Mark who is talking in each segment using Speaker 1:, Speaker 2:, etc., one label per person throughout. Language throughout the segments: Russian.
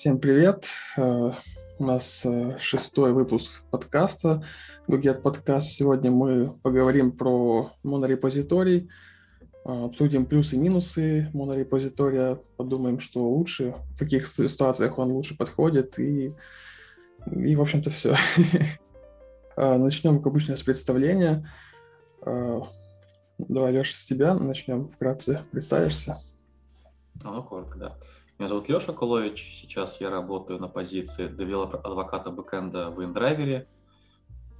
Speaker 1: Всем привет! Э, у нас э, шестой выпуск подкаста Гугет подкаст. Сегодня мы поговорим про монорепозиторий, э, обсудим плюсы и минусы монорепозитория, подумаем, что лучше, в каких ситуациях он лучше подходит и, и в общем-то, все. Начнем, как обычно, с представления. Давай, Леша, с тебя начнем. Вкратце представишься.
Speaker 2: А, ну, коротко, да. Меня зовут Леша Кулович. Сейчас я работаю на позиции developer advocate а бэкенда в InDriver.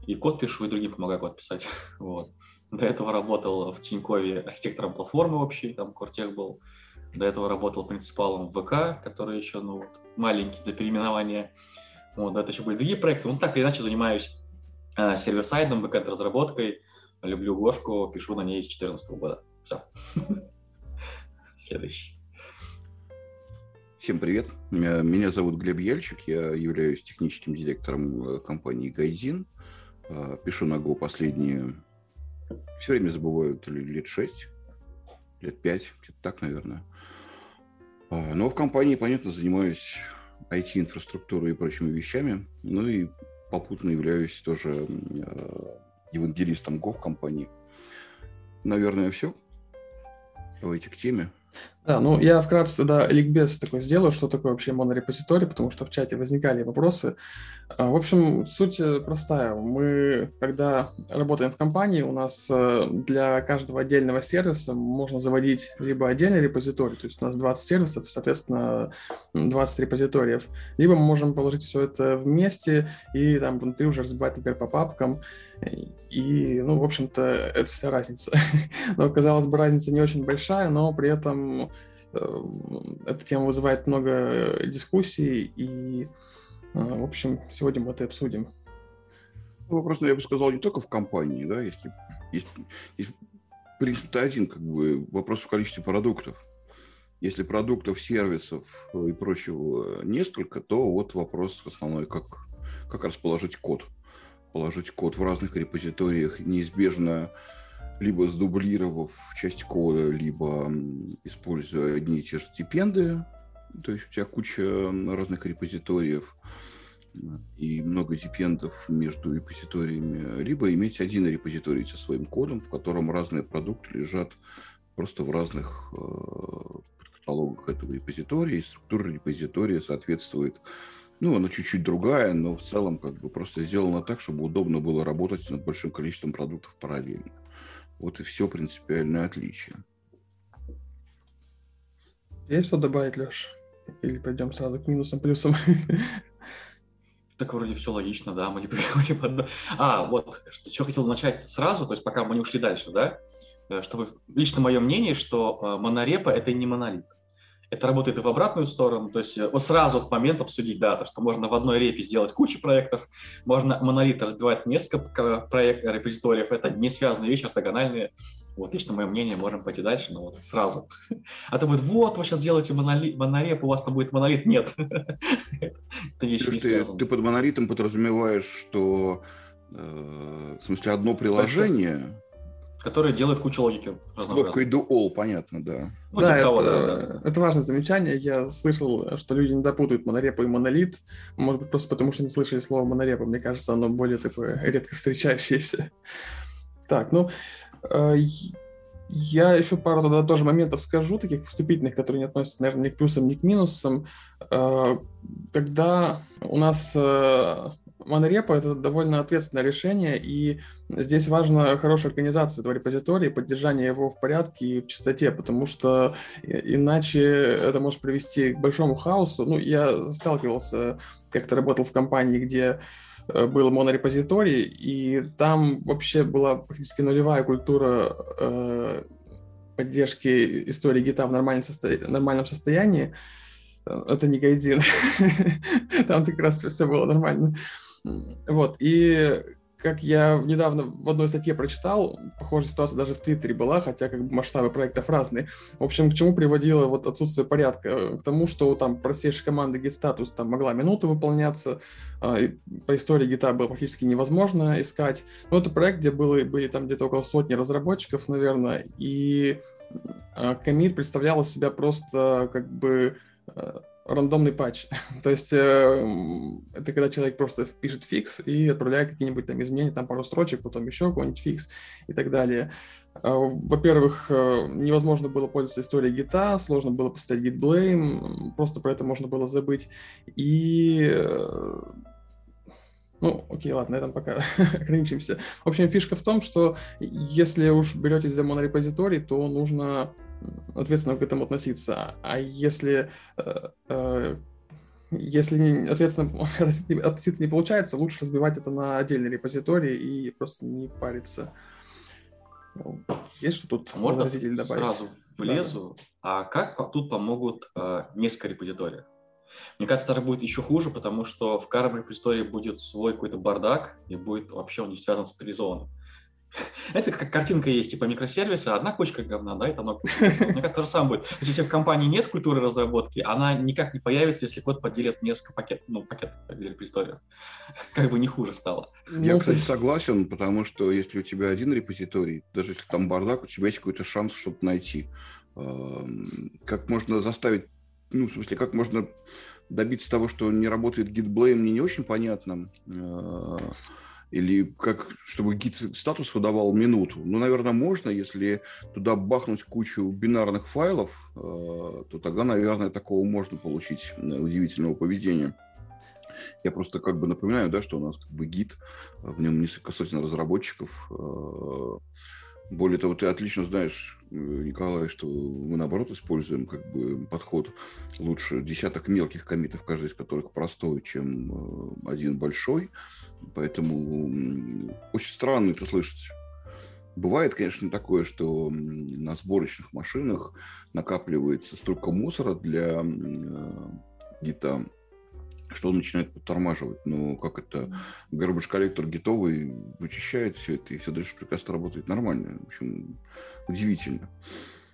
Speaker 2: И код пишу, и другим помогаю код писать. Вот. До этого работал в Тинькове архитектором платформы общей, там Core Tech был. До этого работал principal ом ВК, который еще ну, маленький до переименования. Вот, этого еще были другие проекты. Ну, так или иначе занимаюсь э, server-side ом, бэкенд-разработкой. Люблю Гошку, пишу на ней с 2014 года. Все. Следующий.
Speaker 3: Всем привет. Меня зовут Глеб Ельчик. Я являюсь техническим директором э, компании Гайзин. А, пишу на Go последние... Все время забываю, лет 6, лет 5, где-то так, наверное. А, но в компании, понятно, занимаюсь IT-инфраструктурой и прочими вещами. Ну и попутно являюсь тоже э, евангелистом Go в компании. Наверное, все. Давайте к теме.
Speaker 1: Да, ну я вкратце тогда ликбез такой сделаю, что такое вообще монорепозиторий, потому что в чате возникали вопросы. А, в общем, суть э, простая. Мы, когда работаем в компании, у нас э, для каждого отдельного сервиса можно заводить либо отдельный репозиторий, то есть у нас 20 сервисов, соответственно, 20 репозиториев, либо мы можем положить все это вместе и там внутри уже разбивать, например, по папкам. И, ну, в общем-то, это вся разница. но, казалось бы, разница не очень большая, но при этом эта тема вызывает много дискуссий, и, э, в общем, сегодня мы это обсудим.
Speaker 3: Ну, вопрос, я бы сказал, не только в компании, да, если есть, есть принцип-то один, как бы, вопрос в количестве продуктов. Если продуктов, сервисов и прочего несколько, то вот вопрос основной, как, как расположить код положить код в разных репозиториях, неизбежно либо сдублировав часть кода, либо используя одни и те же депенды, то есть у тебя куча разных репозиториев и много депендов между репозиториями, либо иметь один репозиторий со своим кодом, в котором разные продукты лежат просто в разных э, каталогах этого репозитория, и структура репозитория соответствует. Ну, она чуть-чуть другая, но в целом как бы просто сделана так, чтобы удобно было работать над большим количеством продуктов параллельно. Вот и все принципиальное отличие.
Speaker 1: Есть что добавить, Леш? Или пойдем сразу к минусам, плюсам?
Speaker 2: Так вроде все логично, да, мы не приходим одно. А, вот, что, что хотел начать сразу, то есть пока мы не ушли дальше, да, э, чтобы лично мое мнение, что э, монорепа – это не монолит это работает и в обратную сторону, то есть э, вот сразу этот момент обсудить, да, то, что можно в одной репе сделать кучу проектов, можно монолит разбивать несколько проектов, репозиториев, это не связанные вещи, ортогональные. Вот лично мое мнение, можем пойти дальше, но вот сразу. А то будет, вот, вы сейчас делаете монолит, монореп, у вас там будет монолит. Нет.
Speaker 3: Это вещи не ты, ты под монолитом подразумеваешь, что э, в смысле одно приложение
Speaker 2: которые делают кучу логики.
Speaker 3: С кнопкой do all, понятно, да.
Speaker 1: Ну, да, типа это, того, да, да, это важное замечание. Я слышал, что люди не допутают монорепу и монолит. Может быть, просто потому что не слышали слово монорепа. Мне кажется, оно более такое редко встречающееся. Так, ну, э, я еще пару тогда тоже моментов скажу, таких вступительных, которые не относятся, наверное, ни к плюсам, ни к минусам. Э, когда у нас э, монорепо — это довольно ответственное решение, и здесь важна хорошая организация этого репозитория, поддержание его в порядке и в чистоте, потому что иначе это может привести к большому хаосу. Ну, я сталкивался, как-то работал в компании, где э, был монорепозиторий, и там вообще была практически нулевая культура э, поддержки истории гита в нормальном, состо... нормальном состоянии. Это не гайдин. Там как раз все было нормально. Вот, и как я недавно в одной статье прочитал, похожая ситуация даже в Твиттере была, хотя как бы масштабы проектов разные. В общем, к чему приводило вот отсутствие порядка? К тому, что там простейшая команда git-статус там могла минуту выполняться, а, по истории гита было практически невозможно искать. Но это проект, где было, были там где-то около сотни разработчиков, наверное, и коммит представлял из себя просто как бы а, рандомный патч. То есть э, это когда человек просто пишет фикс и отправляет какие-нибудь там изменения, там пару строчек, потом еще какой-нибудь фикс и так далее. Э, во-первых, э, невозможно было пользоваться историей гита, сложно было поставить git blame, просто про это можно было забыть. И э, ну, окей, ладно, на этом пока ограничимся. В общем, фишка в том, что если уж беретесь за монорепозиторий, то нужно ответственно к этому относиться. А если э, э, если ответственно относиться не получается, лучше разбивать это на отдельный репозиторий и просто не париться. Есть что тут
Speaker 2: Можно добавить? сразу влезу. Да. А как тут помогут э, несколько репозиториев? Мне кажется, это будет еще хуже, потому что в Карабель истории будет свой какой-то бардак, и будет вообще он не связан с централизованным. Знаете, как картинка есть, типа микросервиса, одна кучка говна, да, это одно Мне кажется, то же самое будет. То есть, если в компании нет культуры разработки, она никак не появится, если код поделит несколько пакетов, ну, пакетов репозиториев. Как бы не хуже стало.
Speaker 3: Я, кстати, согласен, потому что если у тебя один репозиторий, даже если там бардак, у тебя есть какой-то шанс что-то найти. Эм, как можно заставить ну, в смысле, как можно добиться того, что не работает git-blame, мне не очень понятно. Э, или как, чтобы гид статус выдавал минуту. Ну, наверное, можно, если туда бахнуть кучу бинарных файлов, э, то тогда, наверное, такого можно получить э, удивительного поведения. Я просто как бы напоминаю, да, что у нас как бы гид, в нем несколько сотен разработчиков, более того, ты отлично знаешь, э, Николай, что мы наоборот используем как бы подход лучше десяток мелких комитов, каждый из которых простой, чем э, один большой. Поэтому очень странно это слышать. Бывает, конечно, такое, что на сборочных машинах накапливается столько мусора для э, гита, что он начинает подтормаживать. Но как это garbage коллектор гитовый вычищает все это, и все дальше прекрасно работает нормально. В общем, удивительно.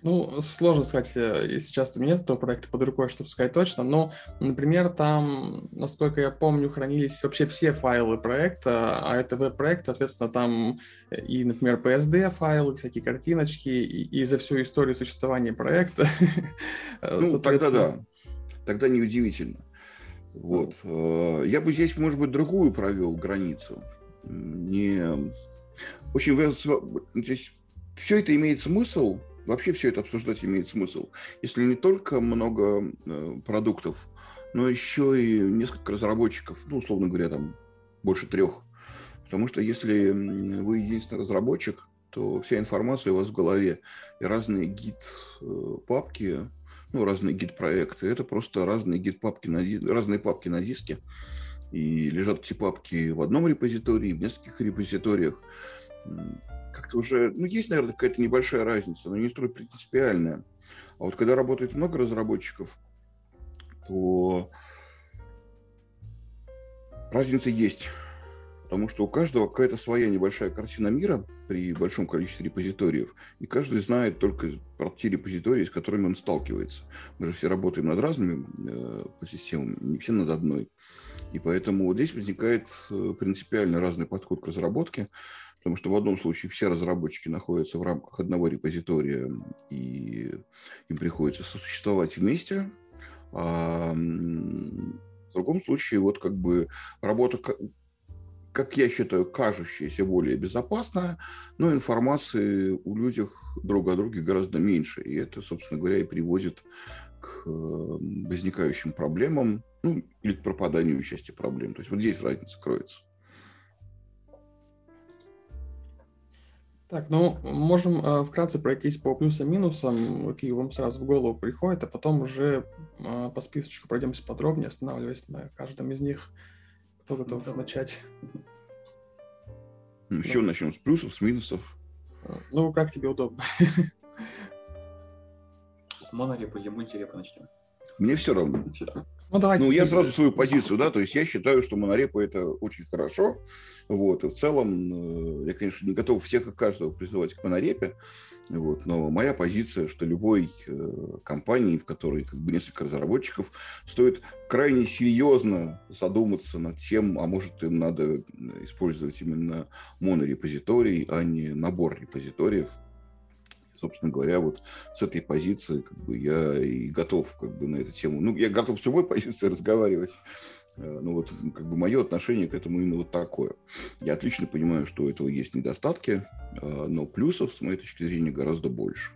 Speaker 1: Ну, сложно сказать, э, если часто у меня нет этого проекта под рукой, чтобы сказать точно, но, например, там, насколько я помню, хранились вообще все файлы проекта, а это веб-проект, соответственно, там и, например, PSD файлы, всякие картиночки, и, и за всю историю существования проекта.
Speaker 3: Ну, тогда да, тогда неудивительно. Вот. Э, я бы здесь, может быть, другую провел границу. Не... Очень здесь все это имеет смысл, вообще все это обсуждать имеет смысл, если не только много э, продуктов, но еще и несколько разработчиков, ну, условно говоря, там больше трех. Потому что если вы единственный разработчик, то вся информация у вас в голове, и разные гид-папки э, ну, разные гид-проекты. Это просто разные гид-папки на, разные папки на диске. И лежат эти папки в одном репозитории, в нескольких репозиториях. Как-то уже, ну, есть, наверное, какая-то небольшая разница, но не столь принципиальная. А вот когда работает много разработчиков, то разница есть потому что у каждого какая-то своя небольшая картина мира при большом количестве репозиториев, и каждый знает только про те репозитории, с которыми он сталкивается. Мы же все работаем над разными э, системами, не все над одной. И поэтому вот здесь возникает э, принципиально разный подход к разработке, потому что в одном случае все разработчики находятся в рамках одного репозитория, и им приходится сосуществовать вместе, а в другом случае вот как бы работа как я считаю, кажущаяся более безопасная, но информации у людей друг о друге гораздо меньше. И это, собственно говоря, и приводит к э, возникающим проблемам, ну, или к пропаданию части проблем. То есть вот здесь разница кроется.
Speaker 1: Так, ну, можем э, вкратце пройтись по плюсам-минусам, какие вам сразу в голову приходят, а потом уже э, по списочку пройдемся подробнее, останавливаясь на каждом из них. Кто готов ну, начать?
Speaker 3: Ну, еще да. начнем с плюсов, с минусов.
Speaker 1: Ну, как тебе удобно.
Speaker 2: С монорепа или мультирепа начнем?
Speaker 3: Мне все равно. Ну, давайте ну, я сразу свою позицию, да, то есть я считаю, что монорепа это очень хорошо, вот, и в целом э, я, конечно, не готов всех и каждого призывать к монорепе, вот, но моя позиция, что любой э, компании, в которой как бы несколько разработчиков, стоит крайне серьезно задуматься над тем, а может им надо использовать именно монорепозиторий, а не набор репозиториев, собственно говоря, вот с этой позиции как бы я и готов как бы на эту тему. Ну, я готов с любой позиции разговаривать. Ну вот как бы мое отношение к этому именно вот такое. Я отлично понимаю, что у этого есть недостатки, э, но плюсов, с моей точки зрения, гораздо больше.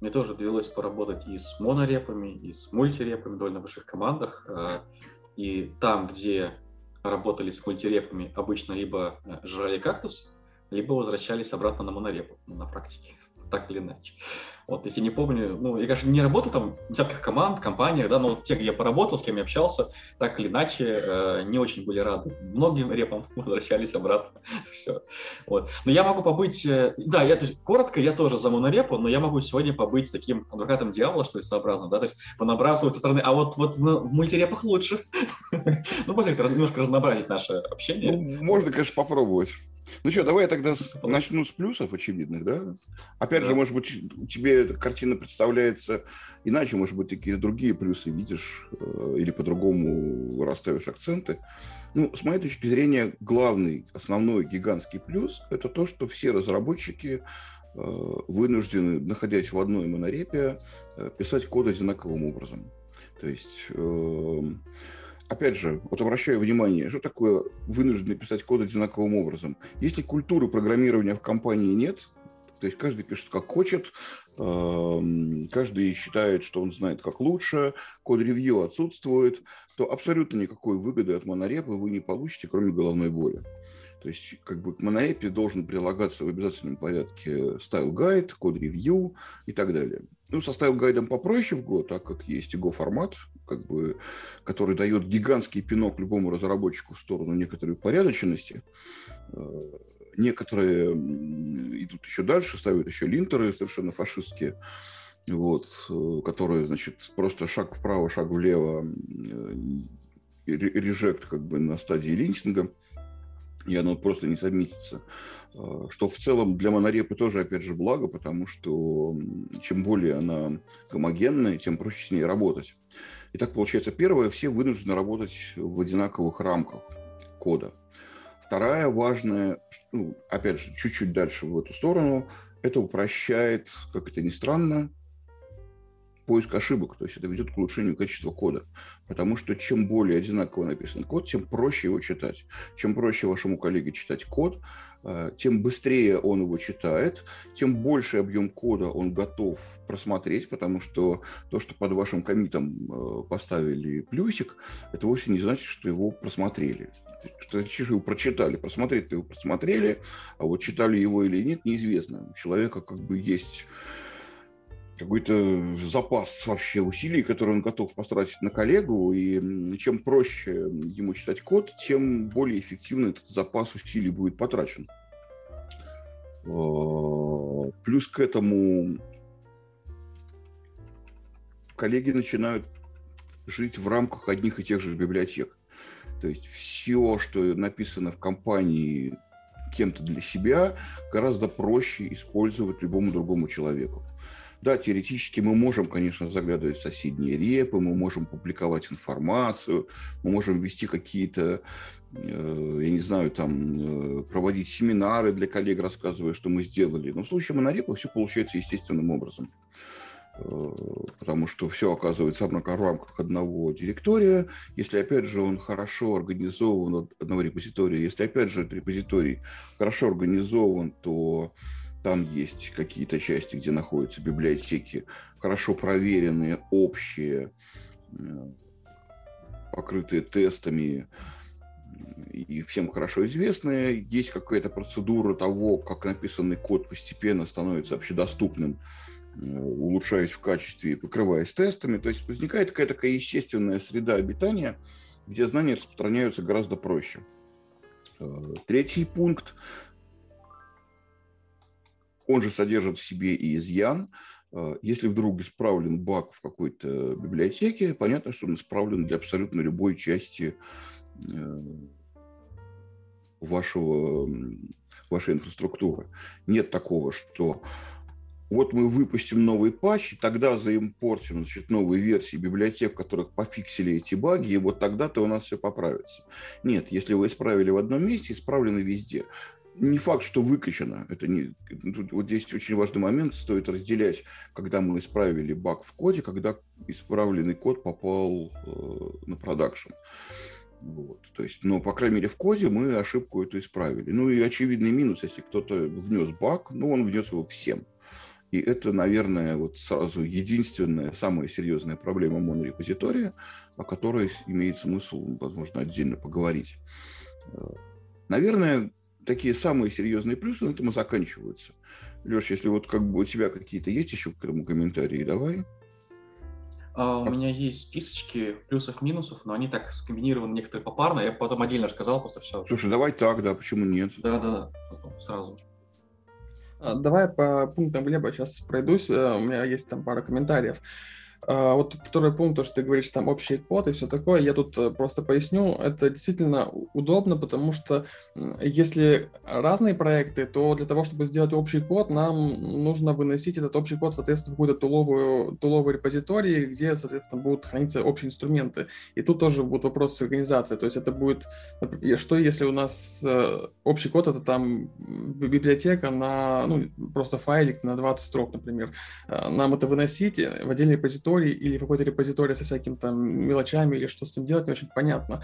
Speaker 2: Мне тоже довелось поработать и с монорепами, и с мультирепами в довольно больших командах. Э, и там, где работали с мультирепами, обычно либо жрали кактус, либо возвращались обратно на монорепу на практике, так или иначе. Вот, если не помню, ну, я, конечно, не работал там в десятках команд, компаниях, да, но вот те, где я поработал, с кем я общался, так или иначе, э, не очень были рады. Многим репам возвращались обратно. Все. Вот. Но я могу побыть, э, да, я, то есть, коротко, я тоже за монорепу, но я могу сегодня побыть таким адвокатом дьявола, что ли, сообразно, да, то есть понабрасывать со стороны, а вот, вот в мультирепах лучше. Ну, можно немножко разнообразить наше общение.
Speaker 3: Ну, можно, конечно, попробовать. Ну что, давай я тогда с, начну с плюсов очевидных, да? Опять да. же, может быть, тебе эта картина представляется иначе, может быть, какие-то другие плюсы видишь э, или по-другому расставишь акценты. Ну, с моей точки зрения, главный, основной гигантский плюс – это то, что все разработчики э, вынуждены, находясь в одной монорепе, э, писать код одинаковым образом. То есть эм, опять же, вот обращаю внимание, что такое вынужденный писать код одинаковым образом. Если культуры программирования в компании нет, то есть каждый пишет как хочет, эм, каждый считает, что он знает как лучше, код-ревью отсутствует, то абсолютно никакой выгоды от монорепы вы не получите, кроме головной боли. То есть как бы к монорепе должен прилагаться в обязательном порядке style guide, код-ревью и так далее. Ну, со стайл-гайдом попроще в Go, так как есть Go format, как бы, который дает гигантский пинок любому разработчику в сторону некоторой порядочности. Э, некоторые идут еще дальше, ставят еще линтеры совершенно фашистские, вот, э, которые, значит, просто шаг вправо, шаг влево, э, режект как бы на стадии линтинга и оно просто не совместится. А, что в целом для монорепы тоже, опять же, благо, потому что чем более она гомогенная, тем проще с ней работать. Итак, получается, первое, все вынуждены работать в одинаковых рамках кода. Вторая важная, ну, опять же, чуть-чуть дальше в эту сторону, это упрощает, как это ни странно, поиск ошибок, то есть это ведет к улучшению качества кода. Потому что чем более одинаково написан код, тем проще его читать. Чем проще вашему коллеге читать код, э, тем быстрее он его читает, тем больше объем кода он готов просмотреть, потому что то, что под вашим комитом э, поставили плюсик, это вовсе не значит, что его просмотрели что его прочитали. Просмотреть-то его просмотрели, а вот читали его или нет, неизвестно. У человека как бы есть какой-то запас вообще усилий, который он готов потратить на коллегу, и чем проще ему читать код, тем более эффективно этот запас усилий будет потрачен. А, плюс к этому коллеги начинают жить в рамках одних и тех же библиотек. То есть все, что написано в компании кем-то для себя, гораздо проще использовать любому другому человеку. Да, теоретически мы можем, конечно, заглядывать в соседние репы, мы можем публиковать информацию, мы можем вести какие-то, э, я не знаю, там, э, проводить семинары для коллег, рассказывая, что мы сделали. Но в случае монорепа все получается естественным образом э, потому что все оказывается в рамках одного директория. Если, опять же, он хорошо организован, одного репозитория, если, опять же, этот репозиторий хорошо организован, то там есть какие-то части, где находятся библиотеки, хорошо проверенные, общие, покрытые тестами и всем хорошо известные. Есть какая-то процедура того, как написанный код постепенно становится общедоступным, э, улучшаясь в качестве и покрываясь тестами. То есть возникает какая-то такая естественная среда обитания, где знания распространяются гораздо проще. Э, третий пункт он же содержит в себе и изъян. А, если вдруг исправлен баг в какой-то библиотеке, понятно, что он исправлен для абсолютно любой части э, вашего, вашей инфраструктуры. Нет такого, что вот мы выпустим новый патч, и тогда заимпортим значит, новые версии библиотек, в которых пофиксили эти баги, и вот тогда-то у нас все поправится. Нет, если вы исправили в одном месте, исправлены везде не факт, что выкачано. Это не, тут, вот здесь очень важный момент. Стоит разделять, когда мы исправили баг в коде, когда исправленный код попал э, на продакшн. Вот. То есть, но, по крайней мере, в коде мы ошибку эту исправили. Ну и очевидный минус, если кто-то внес баг, ну, он внес его всем. И это, наверное, вот сразу единственная, самая серьезная проблема монорепозитория, о которой имеет смысл, возможно, отдельно поговорить. Э, наверное, такие самые серьезные плюсы на этом и заканчиваются. Леш, если вот как бы у тебя какие-то есть еще к этому комментарии, давай.
Speaker 2: А, у меня есть списочки плюсов-минусов, но они так скомбинированы некоторые попарно. Я потом отдельно рассказал просто все.
Speaker 3: Слушай, давай так, да, почему нет?
Speaker 2: Да-да-да, потом сразу.
Speaker 1: А, давай по пунктам Глеба сейчас пройдусь. Э, у меня есть там пара комментариев. А, вот второй пункт, то, что ты говоришь, там общий код и все такое, я тут э, просто поясню. Это действительно удобно, потому что если разные проекты, то для того, чтобы сделать общий код, нам нужно выносить этот общий код, соответственно, в какую-то туловую, туловый репозиторий, где, соответственно, будут храниться общие инструменты. И тут тоже будет вопрос с организацией. То есть это будет, что если у нас э, общий код, это там библиотека на, ну, просто файлик на 20 строк, например. Э, нам это выносить в отдельный репозиторий, репозиторий или какой-то репозиторий со всякими там мелочами или что с ним делать, не очень понятно.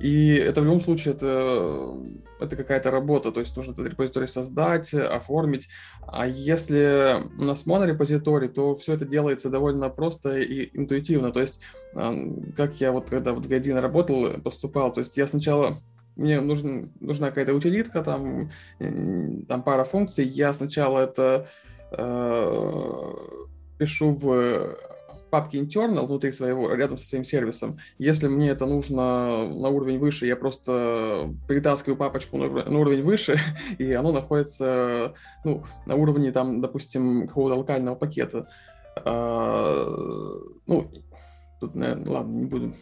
Speaker 1: И это в любом случае это, это какая-то работа, то есть нужно этот репозиторий создать, оформить. А если у нас монорепозиторий, то все это делается довольно просто и интуитивно. То есть как я вот когда в Годин работал, поступал, то есть я сначала мне нужен, нужна какая-то утилитка, там, там пара функций. Я сначала это э, пишу в папке internal внутри своего, рядом со своим сервисом. Если мне это нужно на уровень выше, я просто притаскиваю папочку на, на уровень выше, и оно находится ну, на уровне, там, допустим, какого-то локального пакета. А, ну, тут, наверное, ладно, не буду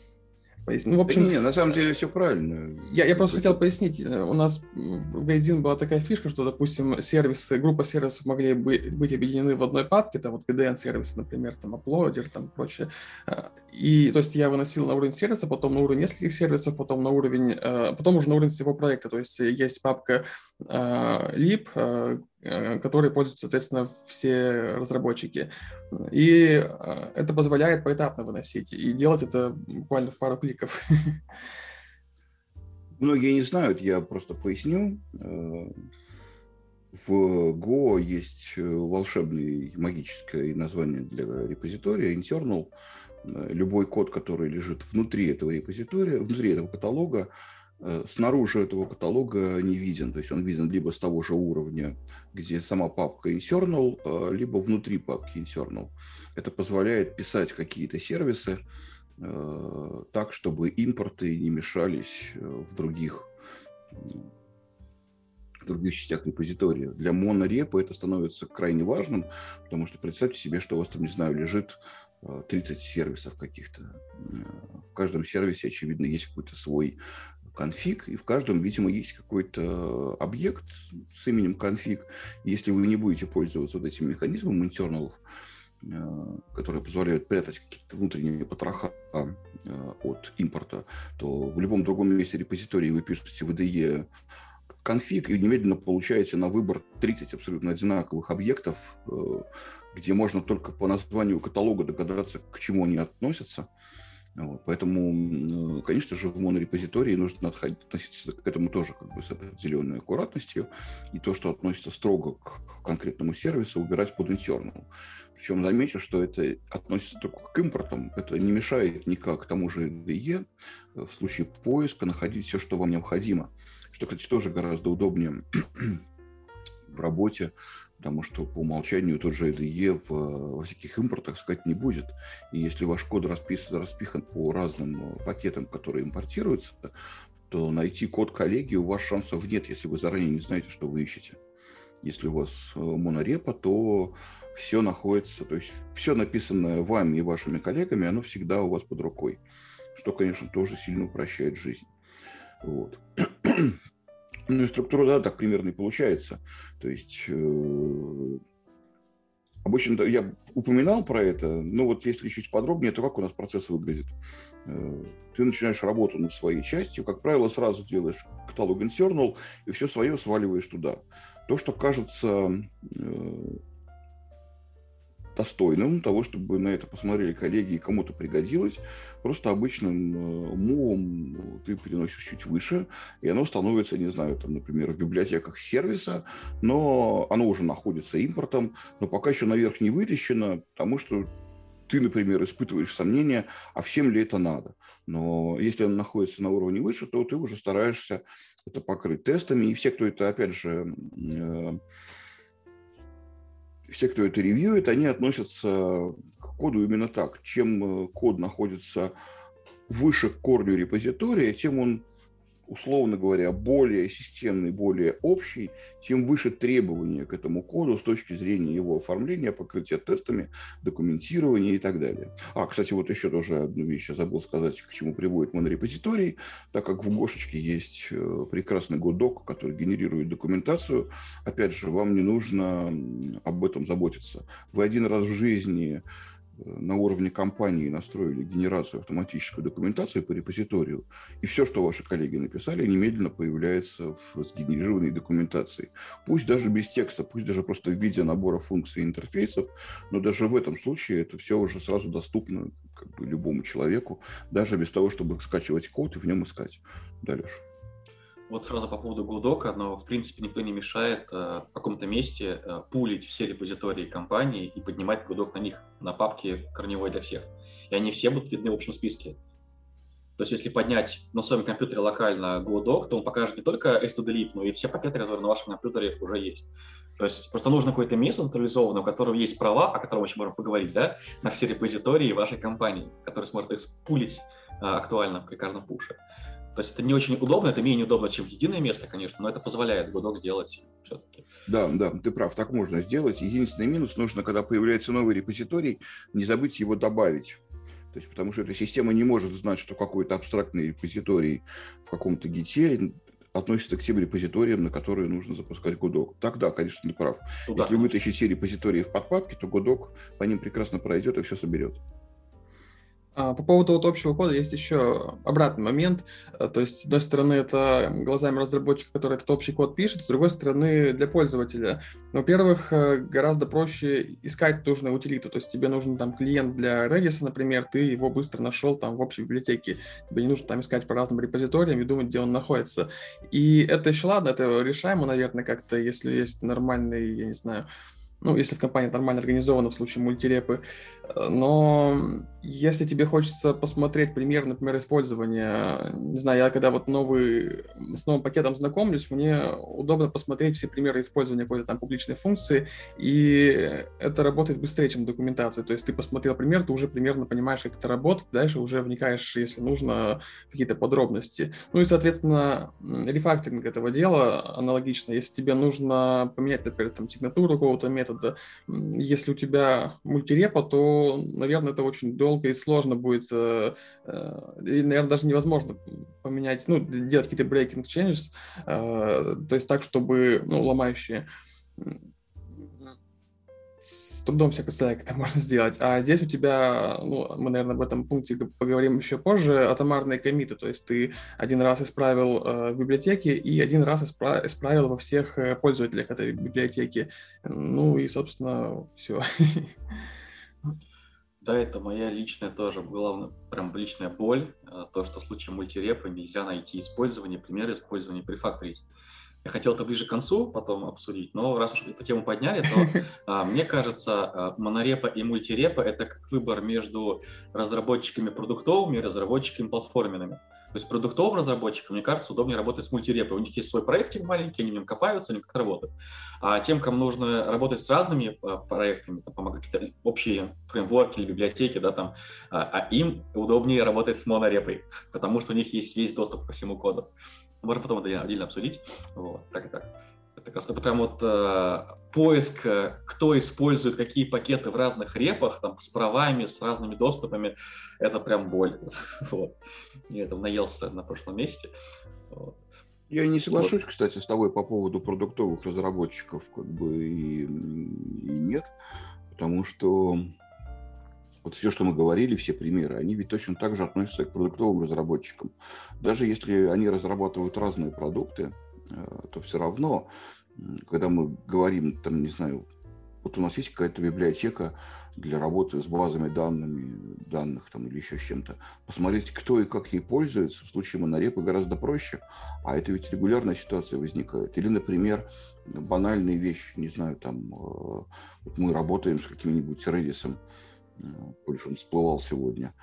Speaker 3: пояснить. Ну, в общем, да не, на самом деле все правильно.
Speaker 1: Я, я просто хотел пояснить. У нас в Гайдин была такая фишка, что, допустим, сервисы, группа сервисов могли бы быть объединены в одной папке, там вот PDN сервис, например, там Uploader, там прочее. А, и то есть я выносил на уровень сервиса, потом на уровень нескольких сервисов, потом на уровень, а, потом уже на уровень всего проекта. То есть есть папка lib, а, который пользуются, соответственно, все разработчики. И это позволяет поэтапно выносить и делать это буквально в пару кликов.
Speaker 3: Многие не знают, я просто поясню. Э, в Go есть волшебное магическое название для репозитория internal. Э, любой код, который лежит внутри этого репозитория, внутри этого каталога, Э, снаружи этого каталога не виден. То есть он виден либо с того же уровня, где сама папка internal, э, либо внутри папки internal. Это позволяет писать какие-то сервисы э, так, чтобы импорты не мешались в других в других частях репозитория. Для монорепа это становится крайне важным, потому что представьте себе, что у вас там, не знаю, лежит 30 сервисов каких-то. В каждом сервисе, очевидно, есть какой-то свой конфиг, и в каждом, видимо, есть какой-то объект с именем конфиг. Если вы не будете пользоваться вот этим механизмом интерналов, э, которые позволяют прятать какие-то внутренние потроха э, от импорта, то в любом другом месте репозитории вы пишете VDE конфиг и немедленно получаете на выбор 30 абсолютно одинаковых объектов, э, где можно только по названию каталога догадаться, к чему они относятся. Вот, поэтому, конечно же, в монорепозитории нужно относиться к этому тоже как бы с определенной аккуратностью. И то, что относится строго к конкретному сервису, убирать под internal. Причем замечу, что это относится только к импортам. Это не мешает никак тому же IDE в случае поиска находить все, что вам необходимо. Что, кстати, тоже гораздо удобнее в работе потому что по умолчанию тот же IDE в, во всяких импортах сказать не будет. И если ваш код расписан, распихан по разным э, пакетам, которые импортируются, то найти код коллеги у вас шансов нет, если вы заранее не знаете, что вы ищете. Если у вас э, монорепа, то все находится, то есть все написанное вами и вашими коллегами, оно всегда у вас под рукой, что, конечно, тоже сильно упрощает жизнь. Вот. Ну и структура, да, так примерно и получается. То есть э, Обычно я упоминал про это, но вот если чуть подробнее, то как у нас процесс выглядит? Э, ты начинаешь работу над своей частью, как правило, сразу делаешь каталог internal и все свое сваливаешь туда. То, что кажется э, достойным того, чтобы на это посмотрели коллеги и кому-то пригодилось. Просто обычным э, умом ты переносишь чуть выше, и оно становится, не знаю, там, например, в библиотеках сервиса, но оно уже находится импортом, но пока еще наверх не вытащено, потому что ты, например, испытываешь сомнения, а всем ли это надо. Но если оно находится на уровне выше, то ты уже стараешься это покрыть тестами. И все, кто это, опять же, э, все, кто это ревьюет, они относятся к коду именно так. Чем э, код находится выше к корню репозитория, тем он условно говоря, более системный, более общий, тем выше требования к этому коду с точки зрения его оформления, покрытия тестами, документирования и так далее. А, кстати, вот еще тоже одну вещь я забыл сказать, к чему приводит монорепозиторий, так как в Гошечке есть э, прекрасный годок, который генерирует документацию. Опять же, вам не нужно об этом заботиться. Вы один раз в жизни на уровне компании настроили генерацию автоматической документации по репозиторию, и все, что ваши коллеги написали, немедленно появляется в сгенерированной документации. Пусть даже без текста, пусть даже просто в виде набора функций и интерфейсов, но даже в этом случае это все уже сразу доступно как бы, любому человеку, даже без того, чтобы скачивать код и в нем искать. Да, Леша?
Speaker 2: Вот сразу по поводу Гудока, но в принципе никто не мешает э, в каком-то месте э, пулить все репозитории компании и поднимать Гудок на них, на папке корневой для всех. И они все будут видны в общем списке. То есть если поднять на своем компьютере локально GoDoc, то он покажет не только S2DLib, но и все пакеты, которые на вашем компьютере уже есть. То есть просто нужно какое-то место централизованное, у которого есть права, о котором еще можем поговорить, да, на все репозитории вашей компании, который сможет их пулить а, актуально при каждом пуше. То есть это не очень удобно, это менее удобно, чем единое место, конечно, но это позволяет Godot сделать все-таки.
Speaker 3: Да, да, ты прав, так можно сделать. Единственный минус нужно, когда появляется новый репозиторий, не забыть его добавить. То есть, потому что эта система не может знать, что какой-то абстрактный репозиторий в каком-то гите относится к тем репозиториям, на которые нужно запускать Godot. Тогда, конечно, ты прав. Ну, Если да. вытащить все репозитории в подпапке, то Godot по ним прекрасно пройдет и все соберет.
Speaker 1: А, по поводу вот общего кода есть еще обратный момент. Э, то есть, с одной стороны, это глазами разработчика, который этот общий код пишет, с другой стороны, для пользователя. Во-первых, э, гораздо проще искать нужную утилиту. То есть, тебе нужен там клиент для Redis, например, ты его быстро нашел там в общей библиотеке. Тебе не нужно там искать по разным репозиториям и думать, где он находится. И это еще ладно, это решаемо, наверное, как-то, если есть нормальный, я не знаю, ну, если в компании нормально организовано в случае мультирепы. Но если тебе хочется посмотреть пример, например, использования, не знаю, я когда вот новый, с новым пакетом знакомлюсь, мне удобно посмотреть все примеры использования какой-то там публичной функции, и это работает быстрее, чем документация. То есть ты посмотрел пример, ты уже примерно понимаешь, как это работает, дальше уже вникаешь, если нужно, в какие-то подробности. Ну и, соответственно, рефакторинг этого дела аналогично. Если тебе нужно поменять, например, там сигнатуру какого-то метода, если у тебя мультирепа, то наверное, это очень долго и сложно будет, э, э, и, наверное, даже невозможно поменять, ну, делать какие-то breaking changes, э, то есть так, чтобы, ну, ломающие с трудом себе представляю, как это можно сделать. А здесь у тебя, ну, мы, наверное, об этом пункте поговорим еще позже, атомарные комиты. То есть ты один раз исправил э, в библиотеке и один раз испра- исправил во всех пользователях этой библиотеки. Ну и, собственно, все.
Speaker 2: Да, это моя личная тоже, главная, прям личная боль, а, то, что в случае мультирепа нельзя найти использование, примеры использования префакторить. Я хотел это ближе к концу потом обсудить, но раз уж эту тему подняли, то а, мне кажется, а, монорепа и мультирепа – это как выбор между разработчиками продуктовыми и разработчиками платформенными. То есть продуктовым разработчикам, мне кажется, удобнее работать с мультирепой. У них есть свой проектик маленький, они в нем копаются, они как-то работают. А тем, кому нужно работать с разными а, проектами, там, помогать какие-то общие фреймворки или библиотеки, да, там, а, а им удобнее работать с монорепой, потому что у них есть весь доступ ко всему коду. Можно потом это отдельно обсудить. Вот, так и так. Это, это прям вот э, поиск, э, кто использует какие пакеты в разных репах, там, с правами, с разными доступами, это прям боль. вот. Я это наелся на прошлом месте.
Speaker 3: Вот. Я не соглашусь, вот. кстати, с тобой по поводу продуктовых разработчиков, как бы и, и нет. Потому что вот все, что мы говорили, все примеры, они ведь точно так же относятся к продуктовым разработчикам. Даже если они разрабатывают разные продукты, э, то все равно, когда мы говорим, там, не знаю, вот у нас есть какая-то библиотека для работы с базами данными, данных там, или еще с чем-то. Посмотреть, кто и как ей пользуется, в случае монорепы гораздо проще. А это ведь регулярная ситуация возникает. Или, например, банальные вещи, не знаю, там, э, вот мы работаем с каким-нибудь Redis, э, больше он всплывал сегодня,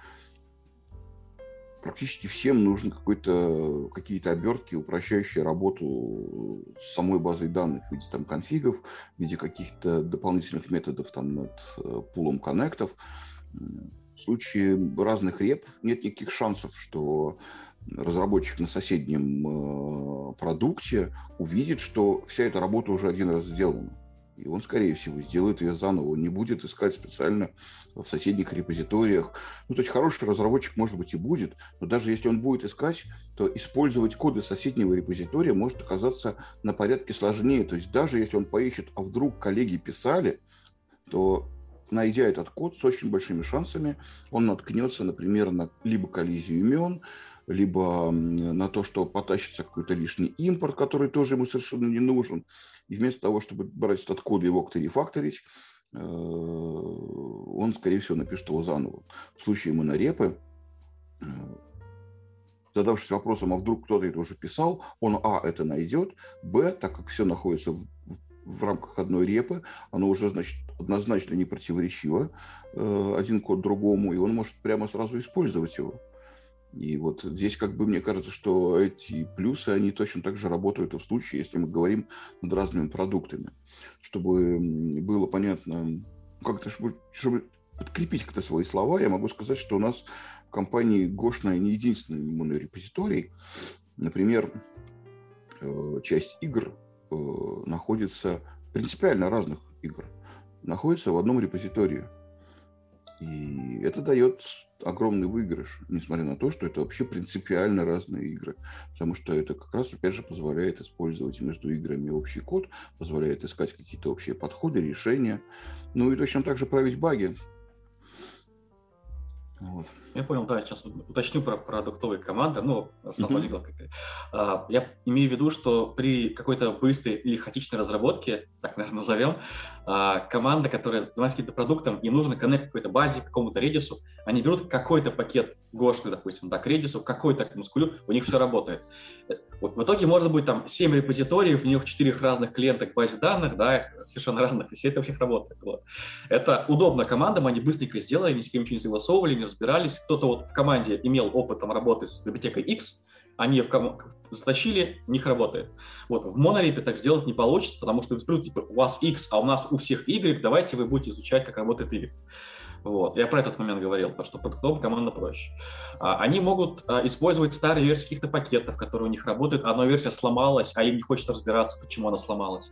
Speaker 3: практически всем нужны какой-то, какие-то обертки, упрощающие работу с самой базой данных в виде там, конфигов, в виде каких-то дополнительных методов там, над э, пулом коннектов. В случае разных реп нет никаких шансов, что разработчик на соседнем э, продукте увидит, что вся эта работа уже один раз сделана. И он, скорее всего, сделает ее заново. Он не будет искать специально в соседних репозиториях. Ну, то есть хороший разработчик, может быть, и будет, но даже если он будет искать, то использовать коды соседнего репозитория может оказаться на порядке сложнее. То есть даже если он поищет, а вдруг коллеги писали, то найдя этот код с очень большими шансами, он наткнется, например, на либо коллизию имен, либо на то, что потащится какой-то лишний импорт, который тоже ему совершенно не нужен. И вместо того, чтобы брать этот код и его рефакторить, э, он, скорее всего, напишет его заново. В случае монорепы, э, задавшись вопросом, а вдруг кто-то это уже писал, он, а, это найдет, б, так как все находится в, в рамках одной репы, оно уже, значит, однозначно не противоречиво э, один код другому, и он может прямо сразу использовать его. И вот здесь, как бы, мне кажется, что эти плюсы, они точно так же работают в случае, если мы говорим над разными продуктами. Чтобы было понятно, как-то, чтобы, чтобы подкрепить как-то свои слова, я могу сказать, что у нас в компании Гошная не единственный монорепозиторий. Например, э, часть игр э, находится, принципиально разных игр, находится в одном репозитории. И это дает огромный выигрыш, несмотря на то, что это вообще принципиально разные игры. Потому что это как раз, опять же, позволяет использовать между играми общий код, позволяет искать какие-то общие подходы, решения. Ну и точно так же править баги.
Speaker 2: Вот. Я понял, да, сейчас уточню про продуктовые команды. Ну, uh-huh. uh, я имею в виду, что при какой-то быстрой или хаотичной разработке, так, наверное, назовем, uh, команда, которая занимается каким-то продуктом, им нужно коннект какой-то базе, какому-то редису, они берут какой-то пакет гошны, допустим, да, к редису, какой-то к мускулю, у них все работает. Вот в итоге может быть там 7 репозиториев, в них 4 разных клиента к базе данных, да, совершенно разных, и все это у всех работает. Вот. Это удобно командам, они быстренько сделали, ни с кем ничего не согласовывали, не разбирались, кто-то вот в команде имел опыт там, работы с библиотекой X, они ее в ком... затащили, у них работает. Вот, в монорепе так сделать не получится, потому что типа, у вас X, а у нас у всех Y, давайте вы будете изучать, как работает Y. Вот. Я про этот момент говорил, потому что продуктовая команда проще. А, они могут а, использовать старые версии каких-то пакетов, которые у них работают. Одна версия сломалась, а им не хочется разбираться, почему она сломалась.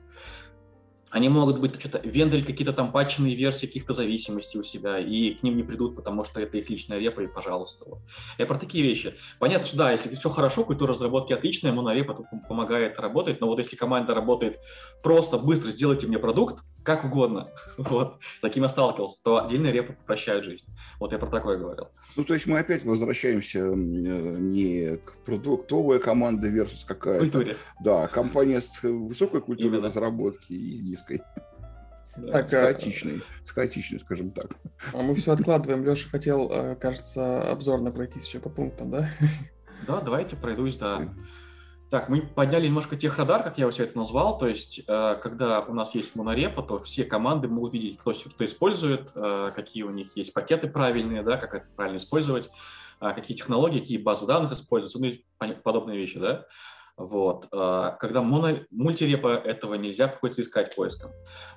Speaker 2: Они могут быть что-то вендорить какие-то там патченные версии каких-то зависимостей у себя, и к ним не придут, потому что это их личная репа, и пожалуйста. Вот. Я про такие вещи. Понятно, что да, если все хорошо, культура разработки отличная, монорепа тут помогает работать, но вот если команда работает просто, быстро сделайте мне продукт, как угодно, вот, таким я сталкивался, то отдельные репы прощают жизнь. Вот я про такое говорил.
Speaker 3: Ну, то есть мы опять возвращаемся э, не к продуктовой команде versus какая-то... Культуре. Да, компания с высокой культурой Именно. разработки и низкой. Так, с хаотичной, а... с хаотичной, скажем так.
Speaker 1: А мы все откладываем. Леша хотел, э, кажется, обзорно пройтись еще по пунктам, да?
Speaker 2: Да, давайте пройдусь, да. Так, мы подняли немножко техрадар, как я все это назвал. То есть, э, когда у нас есть монорепа, то все команды могут видеть, кто что использует, э, какие у них есть пакеты правильные, да, как это правильно использовать, э, какие технологии, какие базы данных используются, ну и подобные вещи, да. Вот. Когда моно... мультирепа, этого нельзя приходится искать поиском.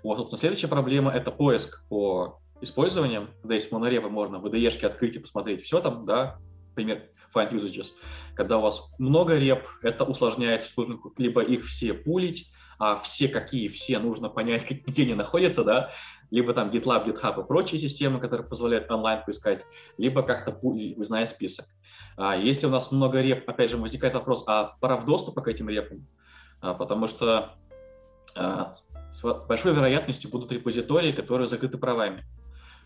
Speaker 2: Вот, собственно, следующая проблема – это поиск по использованиям. Когда есть монорепа, можно в IDE открыть и посмотреть все там, да, например, find usages. Когда у вас много реп, это усложняет, нужно либо их все пулить, а все какие, все нужно понять, где они находятся, да, либо там GitLab, GitHub и прочие системы, которые позволяют онлайн поискать, либо как-то узнать список. А если у нас много реп, опять же, возникает вопрос, а прав доступа к этим репам? А, потому что а, с большой вероятностью будут репозитории, которые закрыты правами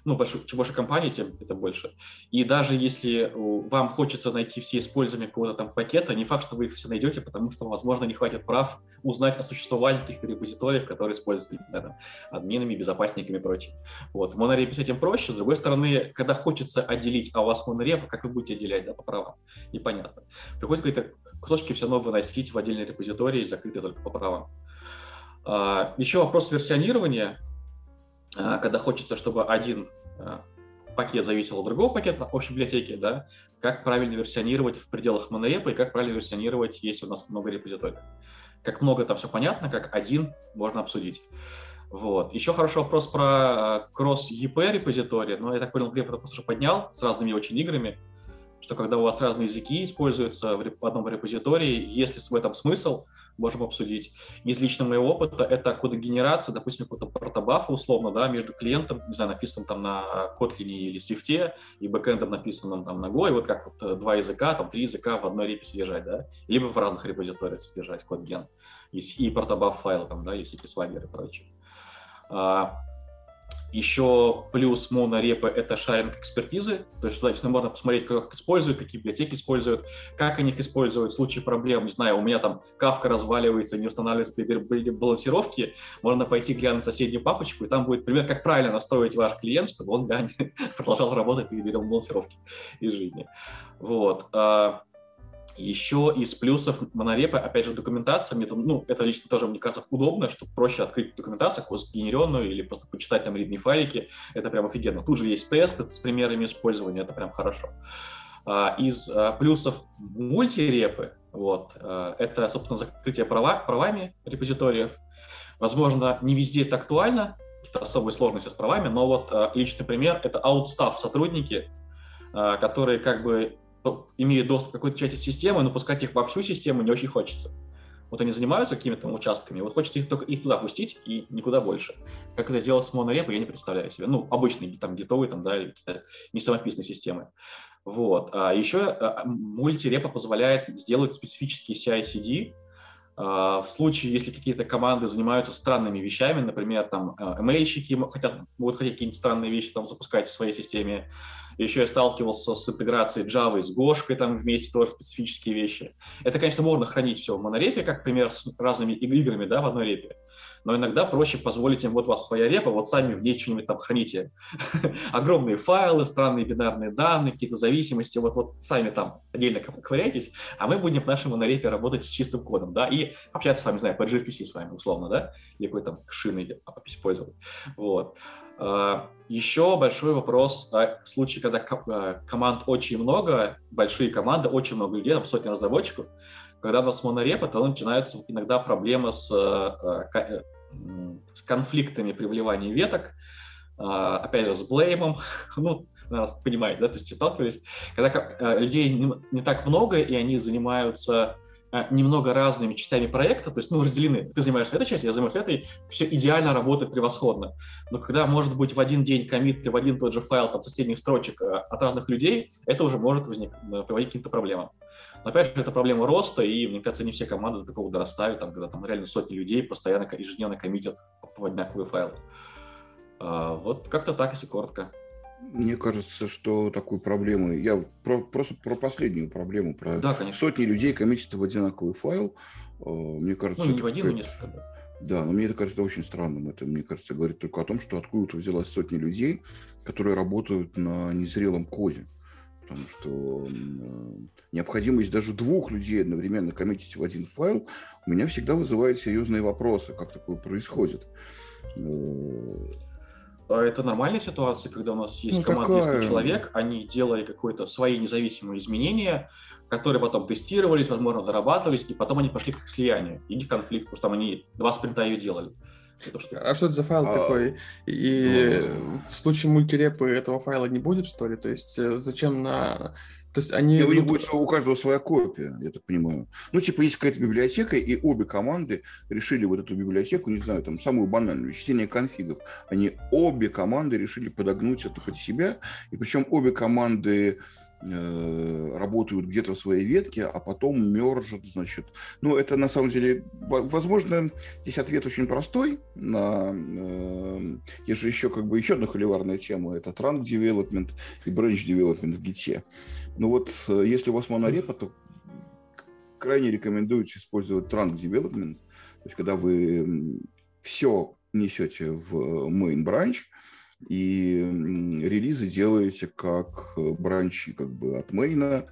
Speaker 2: ну, чем больше компаний, тем это больше. И даже если вам хочется найти все использования какого-то там пакета, не факт, что вы их все найдете, потому что, возможно, не хватит прав узнать о существовании каких-то репозиториев, которые используются знаю, админами, безопасниками и прочим. Вот. В монорепе с этим проще. С другой стороны, когда хочется отделить, а у вас монореп, как вы будете отделять да, по правам? Непонятно. Приходится какие-то кусочки все равно выносить в отдельный репозиторий, закрытые только по правам. А, еще вопрос версионирования. А, когда хочется, чтобы один а, пакет зависел от другого пакета общей библиотеки, да, как правильно версионировать в пределах монорепа и как правильно версионировать, если у нас много репозиториев. Как много там все понятно, как один можно обсудить. Вот. Еще хороший вопрос про кросс-EP репозитории, но я так понял, Глеб это просто поднял с разными очень играми, что когда у вас разные языки используются в одном репозитории, если в этом смысл, можем обсудить. Из личного моего опыта это кодогенерация, допустим, какого-то протобафа условно, да, между клиентом, не знаю, написанным там на Kotlin или Swift, и бэкэндом, написанным там на Go, и вот как вот э, два языка, там три языка в одной репе содержать, да, либо в разных репозиториях содержать код-ген, и, и протобаф файлы там, да, есть эти свагеры и прочее. А, еще плюс монорепы — это шаринг экспертизы, то есть если можно посмотреть, как их используют, какие библиотеки используют, как они их используют в случае проблем, не знаю, у меня там кавка разваливается, не устанавливается при балансировке, можно пойти глянуть соседнюю папочку, и там будет пример, как правильно настроить ваш клиент, чтобы он да, продолжал работать и берем балансировки из жизни. Вот. Еще из плюсов монорепа, опять же, документация. Мне, ну, это лично тоже, мне кажется, удобно, что проще открыть документацию, генеренную или просто почитать там readme файлики. Это прям офигенно. Тут же есть тесты с примерами использования, это прям хорошо. А, из а, плюсов мультирепы, вот, а, это, собственно, закрытие права, правами репозиториев. Возможно, не везде это актуально, какие-то особые сложности с правами, но вот личный пример — это аутстав сотрудники, которые как бы имеют доступ к какой-то части системы, но пускать их во всю систему не очень хочется. Вот они занимаются какими-то участками, вот хочется их только их туда пустить и никуда больше. Как это сделать с монорепой, я не представляю себе. Ну, обычные там гитовые там, да, или какие-то не самописные системы. Вот. А еще а, мультирепа позволяет сделать специфические CI-CD, в случае, если какие-то команды занимаются странными вещами, например, там emailщики хотят, будут хотеть какие-нибудь странные вещи там запускать в своей системе, еще я сталкивался с интеграцией Java с Гошкой, там вместе тоже специфические вещи. Это, конечно, можно хранить все в монорепе, как пример с разными играми да, в одной репе. Но иногда проще позволить им, вот у вас своя репа, вот сами в ней что-нибудь там храните. Огромные файлы, странные бинарные данные, какие-то зависимости, вот, вот сами там отдельно ковыряйтесь, а мы будем в нашем монорепе работать с чистым кодом, да, и общаться вами, не знаю, по gRPC с вами условно, да, или какой там шины использовать. Вот. А, Еще большой вопрос а, в случае, когда а, команд очень много, большие команды, очень много людей, там сотни разработчиков, когда у нас монорепа, то начинаются иногда проблемы с, э, с конфликтами при вливании веток, опять же, с блеймом, ну, понимаете, да, то есть сталкивались, когда людей не так много, и они занимаются Э, немного разными частями проекта, то есть, ну, разделены. Ты занимаешься этой частью, я занимаюсь этой, все идеально работает превосходно. Но когда может быть в один день комиты в один тот же файл там соседних строчек от разных людей, это уже может возник, приводить к каким-то проблемам. Но опять же, это проблема роста, и, мне кажется, не все команды до такого дорастают, там, когда там реально сотни людей постоянно ежедневно коммитят в одинаковые файлы. А, вот как-то так, если коротко.
Speaker 3: Мне кажется, что такой проблемы... Я про, просто про последнюю проблему, про да, сотни людей коммитят в одинаковый файл. Э, мне кажется...
Speaker 2: Ну, не в один, но несколько, да.
Speaker 3: Да, но мне это кажется очень странным. Это, мне кажется, говорит только о том, что откуда-то взялась сотни людей, которые работают на незрелом коде. Потому что э, необходимость даже двух людей одновременно коммитить в один файл у меня всегда вызывает серьезные вопросы, как такое происходит.
Speaker 2: Э, а это нормальная ситуация, когда у нас есть ну, команда какая? человек, они делали какое-то свои независимые изменения, которые потом тестировались, возможно, дорабатывались, и потом они пошли к слиянию, и не конфликт, потому что там они два спринта ее делали.
Speaker 1: Это что? А что это за файл а... такой? И ну... в случае мультирепы этого файла не будет, что ли? То есть э, зачем на то есть они...
Speaker 3: у них будет у каждого своя копия, я так понимаю. Ну, типа, есть какая-то библиотека, и обе команды решили вот эту библиотеку, не знаю, там, самую банальную, чтение конфигов. Они обе команды решили подогнуть это под себя, и причем обе команды работают где-то в своей ветке, а потом мержат, значит. Ну, это на самом деле, возможно, здесь ответ очень простой. На, э, есть же еще как бы еще одна холиварная тема, это trunk development и branch development в гите. Ну вот, э, если у вас монорепа, то крайне рекомендуется использовать trunk development, то есть когда вы все несете в main branch, и релизы делаете как э, бранчи как бы от мейна, э,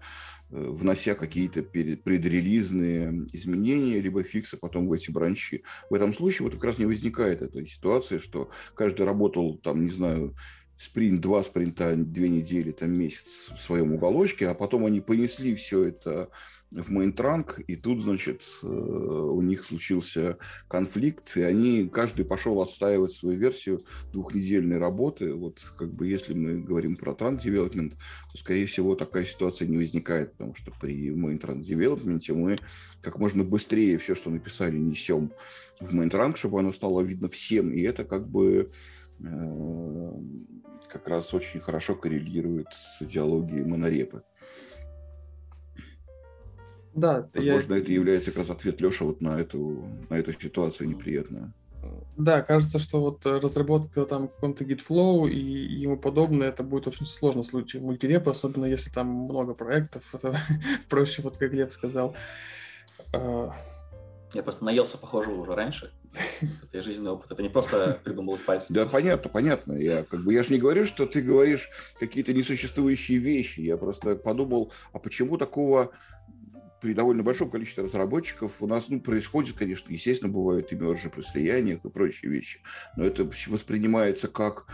Speaker 3: внося какие-то предрелизные изменения, либо фиксы потом в эти бранчи. В этом случае вот как раз не возникает этой ситуации, что каждый работал там, не знаю, спринт, два спринта, две недели, там месяц в своем уголочке, а потом они понесли все это в мейнтранк, и тут, значит, э, у них случился конфликт, и они, каждый пошел отстаивать свою версию двухнедельной работы. Вот как бы если мы говорим про транк девелопмент, то, скорее всего, такая ситуация не возникает, потому что при мейнтранк девелопменте мы как можно быстрее все, что написали, несем в мейнтранк, чтобы оно стало видно всем, и это как бы э, как раз очень хорошо коррелирует с идеологией монорепы.
Speaker 1: Да,
Speaker 3: Возможно, я... это является как раз ответ Леша вот на эту, на эту ситуацию неприятную.
Speaker 1: Да, кажется, что вот разработка там каком-то GitFlow и ему подобное, это будет очень сложно в случае мультирепа, особенно если там много проектов. Это проще, вот как Глеб сказал.
Speaker 2: А, я просто наелся похожего уже раньше. Это жизненный опыт. Это не просто придумал из пальца.
Speaker 3: Да, понятно, понятно. Я, как бы, я же не говорю, что ты говоришь какие-то несуществующие вещи. Я просто подумал, а почему такого при довольно большом количестве разработчиков у нас ну, происходит, конечно, естественно, бывают и мержи при слияниях и прочие вещи, но это воспринимается как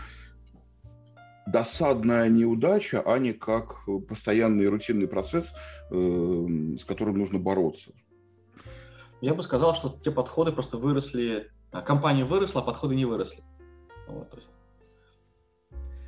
Speaker 3: досадная неудача, а не как постоянный рутинный процесс, э, с которым нужно бороться.
Speaker 2: Я бы сказал, что те подходы просто выросли, а, компания выросла, а подходы не выросли. Вот, то есть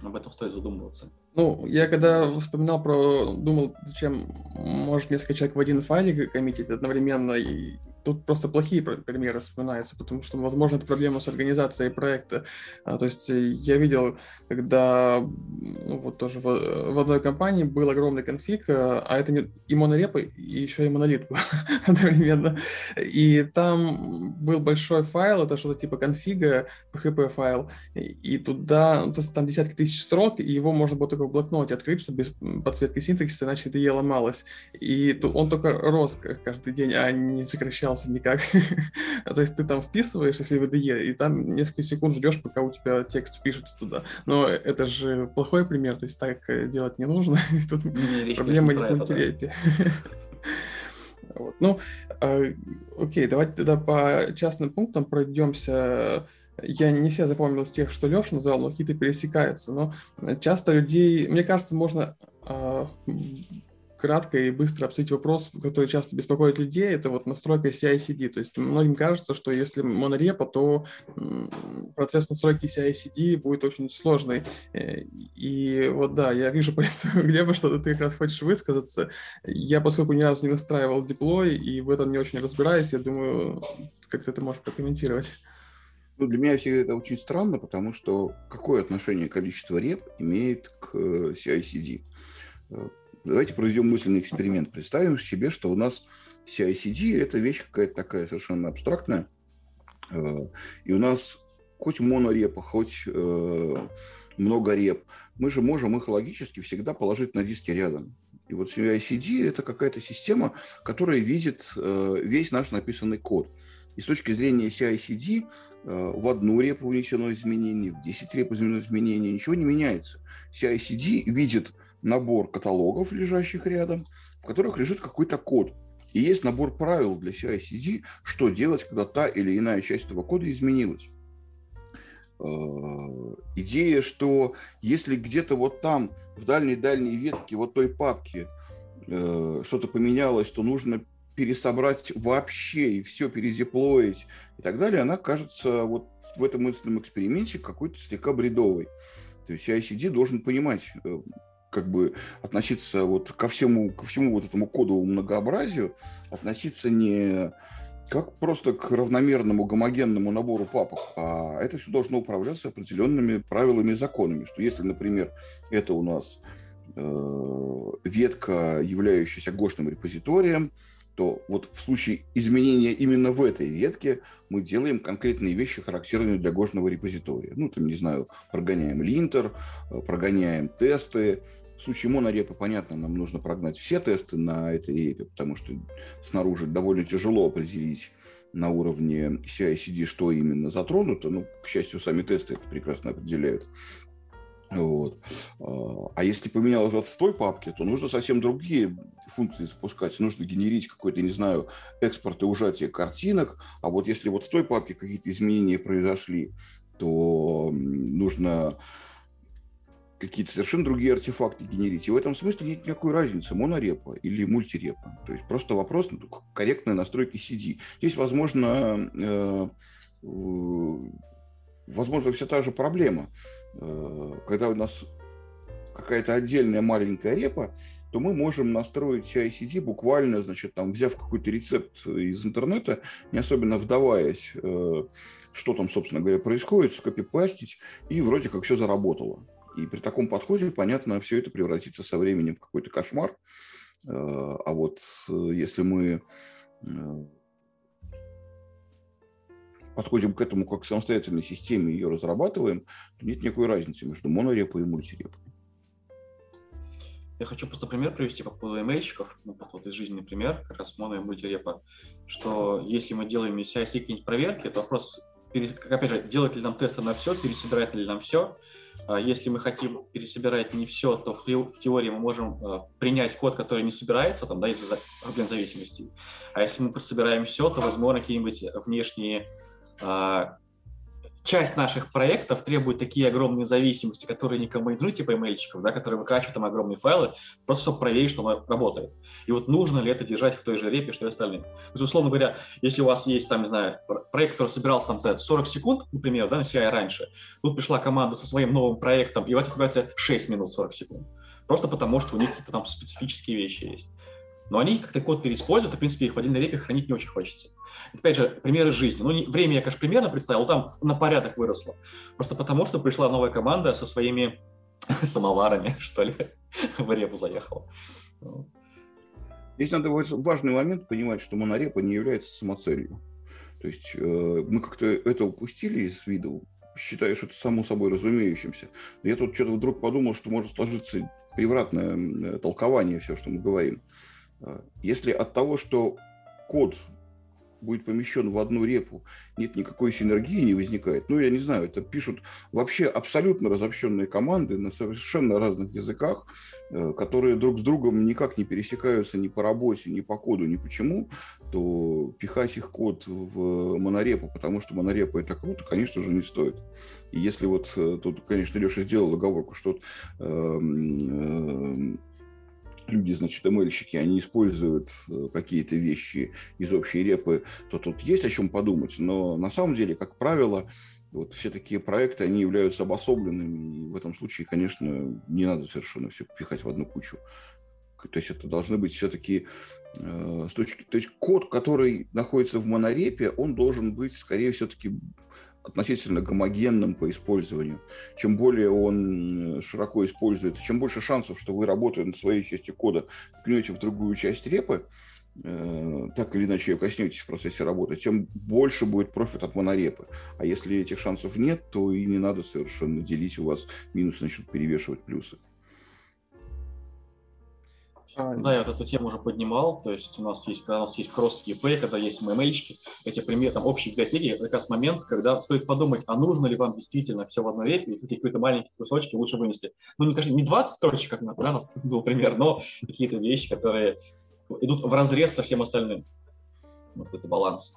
Speaker 2: об этом стоит задумываться.
Speaker 1: Ну, я когда вспоминал про, думал, зачем может несколько человек в один файлик коммитить одновременно, и тут просто плохие примеры вспоминаются, потому что, возможно, это проблема с организацией проекта. А, то есть э, я видел, когда ну, вот тоже в, в одной компании был огромный конфиг, а, а это не и монорепа, и еще и монолит был одновременно. И там был большой файл, это что-то типа конфига, PHP файл, и туда, ну, то есть там десятки тысяч строк, и его можно было только в блокноте открыть, чтобы без подсветки синтаксиса, иначе это IDE ломалось. И он только рос каждый день, а не сокращал менялся никак. То есть ты там вписываешь, если в IDE, и там несколько секунд ждешь, пока у тебя текст впишется туда. Но это же плохой пример, то есть так э, делать не нужно. Тут не, проблема не мультирепе. Вот. Ну, э, окей, давайте тогда по частным пунктам пройдемся. Я не все запомнил с тех, что Леша назвал, но какие-то пересекаются. Но часто людей, мне кажется, можно э, кратко и быстро обсудить вопрос, который часто беспокоит людей, это вот настройка CI-CD. То есть многим кажется, что если монорепа, то процесс настройки CI-CD будет очень сложный. Э, и вот да, я вижу по лицу Глеба, что ты как раз хочешь высказаться. Я, поскольку ни разу не настраивал диплой и в этом не очень разбираюсь, я думаю, как ты это можешь прокомментировать.
Speaker 3: Ну, для меня всегда это очень странно, потому что какое отношение количество реп имеет к э, CI-CD? Давайте проведем мысленный эксперимент. Представим себе, что у нас CI-CD – это вещь какая-то такая совершенно абстрактная, э, и у нас хоть монорепа, хоть э, много реп, мы же можем их логически всегда положить на диске рядом. И вот CI-CD – это какая-то система, которая видит э, весь наш написанный код. И с точки зрения CI-CD в одну репу внесено изменение, в 10 реп внесено изменение, ничего не меняется. CI-CD видит набор каталогов, лежащих рядом, в которых лежит какой-то код. И есть набор правил для CI-CD, что делать, когда та или иная часть этого кода изменилась. Э, идея, что если где-то вот там, в дальней-дальней ветке вот той папки э, что-то поменялось, то нужно пересобрать вообще и все перезеплоить и так далее, она кажется вот в этом мысленном эксперименте какой-то слегка бредовой. То есть CI-CD должен понимать, э, как бы относиться вот ко всему, ко всему вот этому кодовому многообразию, относиться не как просто к равномерному гомогенному набору папок, а это все должно управляться определенными правилами и законами, что если, например, это у нас э, ветка, являющаяся гошным репозиторием, то вот в случае изменения именно в этой ветке мы делаем конкретные вещи, характерные для гошного репозитория. Ну, там, не знаю, прогоняем линтер, э, прогоняем тесты. В случае монорепы, понятно, нам нужно прогнать все тесты на этой репе, потому что снаружи довольно тяжело определить на уровне CI-CD, что именно затронуто. Ну, к счастью, сами тесты это прекрасно определяют. Вот. А, а если поменялось вот в той папке, то нужно совсем другие функции запускать. Нужно генерить какой-то, не знаю, экспорт и ужатие картинок. А вот если вот в той папке какие-то изменения произошли, то нужно какие-то совершенно другие артефакты генерить. И в этом смысле нет никакой разницы, монорепа или мультирепа. То есть просто вопрос корректной настройки CD. Здесь, возможно, э, возможно, все та же проблема. Э, когда у нас какая-то отдельная маленькая репа, то мы можем настроить CI-CD буквально, значит, там, взяв какой-то рецепт из интернета, не особенно вдаваясь, э, что там, собственно говоря, происходит, скопипастить, и вроде как все заработало. И при таком подходе, понятно, все это превратится со временем в какой-то кошмар. Э, а вот если мы подходим к этому как к самостоятельной системе, ее разрабатываем, то нет никакой разницы между монорепой и мультирепой.
Speaker 2: Я хочу просто пример привести по поводу эмейльщиков, ну, вот из жизни пример, как раз моно и мультирепа, что если мы делаем из CI какие-нибудь проверки, то вопрос, опять же, делать ли нам тесты на все, пересобирать ли нам все. А если мы хотим пересобирать не все, то в, теории мы можем а, принять код, который не собирается, там, да, из-за проблем зависимости. А если мы собираем все, то, возможно, какие-нибудь внешние а, часть наших проектов требует такие огромные зависимости, которые никому не нужны, типа имейльчиков, да, которые выкачивают там огромные файлы, просто чтобы проверить, что оно работает. И вот нужно ли это держать в той же репе, что и остальные. То есть, условно говоря, если у вас есть, там, не знаю, проект, который собирался там за 40 секунд, например, да, на CI раньше, тут пришла команда со своим новым проектом, и у вас собирается 6 минут 40 секунд. Просто потому, что у них какие-то там специфические вещи есть. Но они как-то код переиспользуют, и, в принципе, их в отдельной репе хранить не очень хочется. Опять же, примеры жизни. Ну, не, время я, конечно, примерно представил, там на порядок выросло. Просто потому, что пришла новая команда со своими самоварами, что ли, в репу заехала.
Speaker 3: Здесь надо важный момент понимать, что монорепа не является самоцелью. То есть э, мы как-то это упустили из виду, считая, что это само собой разумеющимся. Я тут что-то вдруг подумал, что может сложиться превратное толкование все, что мы говорим. Э, если от того, что код будет помещен в одну репу, нет никакой синергии не возникает. Ну, я не знаю, это пишут вообще абсолютно разобщенные команды на совершенно разных языках, э, которые друг с другом никак не пересекаются ни по работе, ни по коду, ни почему, то пихать их код в монорепу, потому что монорепа это круто, конечно же, не стоит. И если вот э, тут, конечно, Леша сделал оговорку, что э, люди, значит, ML-щики, они используют э, какие-то вещи из общей репы, то тут есть о чем подумать. Но на самом деле, как правило, вот все такие проекты, они являются обособленными. И в этом случае, конечно, не надо совершенно все пихать в одну кучу. То есть это должны быть все-таки э, с точки, то есть код, который находится в монорепе, он должен быть скорее все-таки относительно гомогенным по использованию. Чем более он широко используется, чем больше шансов, что вы, работая над своей частью кода, ткнете в другую часть репы, э, так или иначе ее коснетесь в процессе работы, тем больше будет профит от монорепы. А если этих шансов нет, то и не надо совершенно делить у вас минусы, начнут перевешивать плюсы.
Speaker 2: Да, я вот эту тему уже поднимал, то есть у нас есть, когда у нас есть кросс-ЕП, когда есть MML-чики, эти примеры, там, общие библиотеки, как раз момент, когда стоит подумать, а нужно ли вам действительно все в одной репе, и какие-то маленькие кусочки лучше вынести. Ну, не, конечно, не 20 строчек, как да, у нас был пример, но какие-то вещи, которые идут в разрез со всем остальным. Вот это баланс.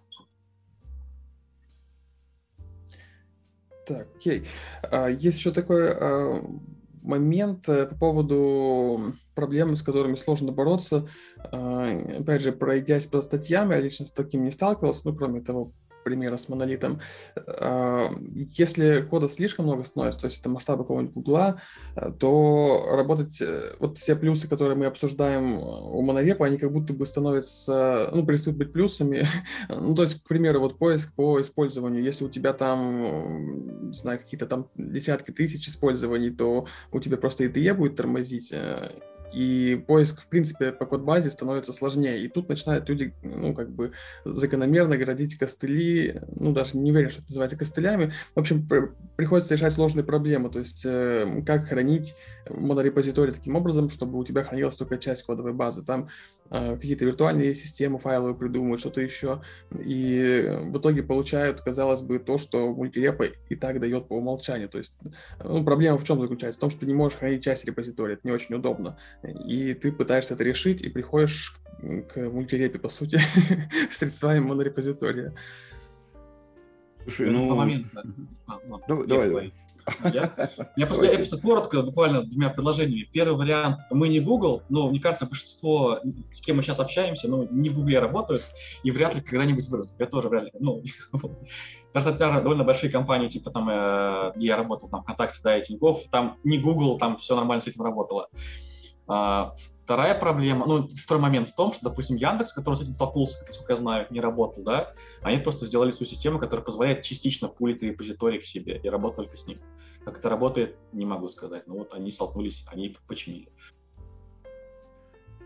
Speaker 1: Так, окей. А, есть еще такой а, момент э, по поводу проблем, с которыми сложно бороться. А, опять же, пройдясь по статьям, я лично с таким не сталкивался, ну, кроме того примера с монолитом. А, если кода слишком много становится, то есть это масштаб какого-нибудь гугла, то работать, э, вот все плюсы, которые мы обсуждаем у монорепа, они как будто бы становятся, ну, перестают быть плюсами. ну, то есть, к примеру, вот поиск по использованию. Если у тебя там, не знаю, какие-то там десятки тысяч использований, то у тебя просто IDE будет тормозить, э, и поиск, в принципе, по код-базе становится сложнее. И тут начинают люди, ну, как бы закономерно градить костыли, ну, даже не уверен, что это называется костылями. В общем, приходится решать сложные проблемы, то есть э, как хранить монорепозиторий таким образом, чтобы у тебя хранилась только часть кодовой базы. Там э, какие-то виртуальные системы файловые придумывают, что-то еще. И в итоге получают, казалось бы, то, что мультирепа и так дает по умолчанию. То есть ну, проблема в чем заключается? В том, что ты не можешь хранить часть репозитория, это не очень удобно и ты пытаешься это решить, и приходишь к мультирепе, по сути, с средствами монорепозитория.
Speaker 2: Слушай, ну... Момент, да. а, давай, давай, давай. Я, я, просто, я просто коротко, буквально двумя предложениями. Первый вариант, мы не Google, но мне кажется, большинство, с кем мы сейчас общаемся, ну, не в Google работают, и вряд ли когда-нибудь вырастут. Я тоже вряд ли, ну, даже, даже довольно большие компании, типа там, э, где я работал, там, ВКонтакте, да, и Тинькофф, там не Google, там все нормально с этим работало. Вторая проблема, ну, второй момент в том, что, допустим, Яндекс, который с этим столкнулся, насколько я знаю, не работал, да, они просто сделали свою систему, которая позволяет частично пулить репозиторий к себе и работать только с ним. Как это работает, не могу сказать, но вот они столкнулись, они починили.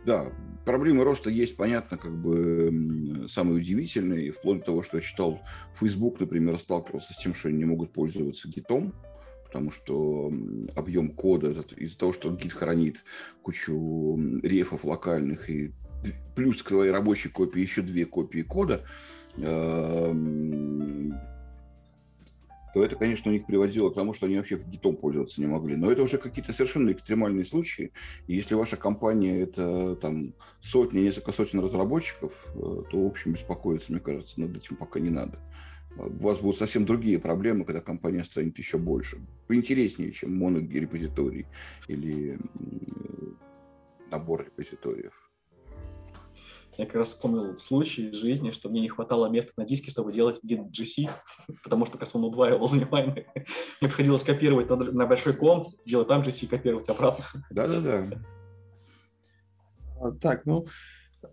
Speaker 3: Да, проблемы роста есть, понятно, как бы самые удивительные, вплоть до того, что я читал, Facebook, например, сталкивался с тем, что они не могут пользоваться гитом, потому что объем кода из-за того, что Git хранит кучу рефов локальных и плюс к твоей рабочей копии еще две копии кода, эм, то это, конечно, у них приводило к тому, что они вообще гитом пользоваться не могли. Но это уже какие-то совершенно экстремальные случаи. И если ваша компания это там сотни, несколько сотен разработчиков, э, то, в общем, беспокоиться, мне кажется, над этим пока не надо у вас будут совсем другие проблемы, когда компания станет еще больше. Поинтереснее, чем монорепозиторий или набор репозиториев.
Speaker 2: Я как раз вспомнил случай из жизни, что мне не хватало места на диске, чтобы делать git GC, потому что как раз он удваивал занимаемый. Мне приходилось копировать на, на большой комп, делать там GC, копировать обратно.
Speaker 3: Да-да-да.
Speaker 1: Так, ну,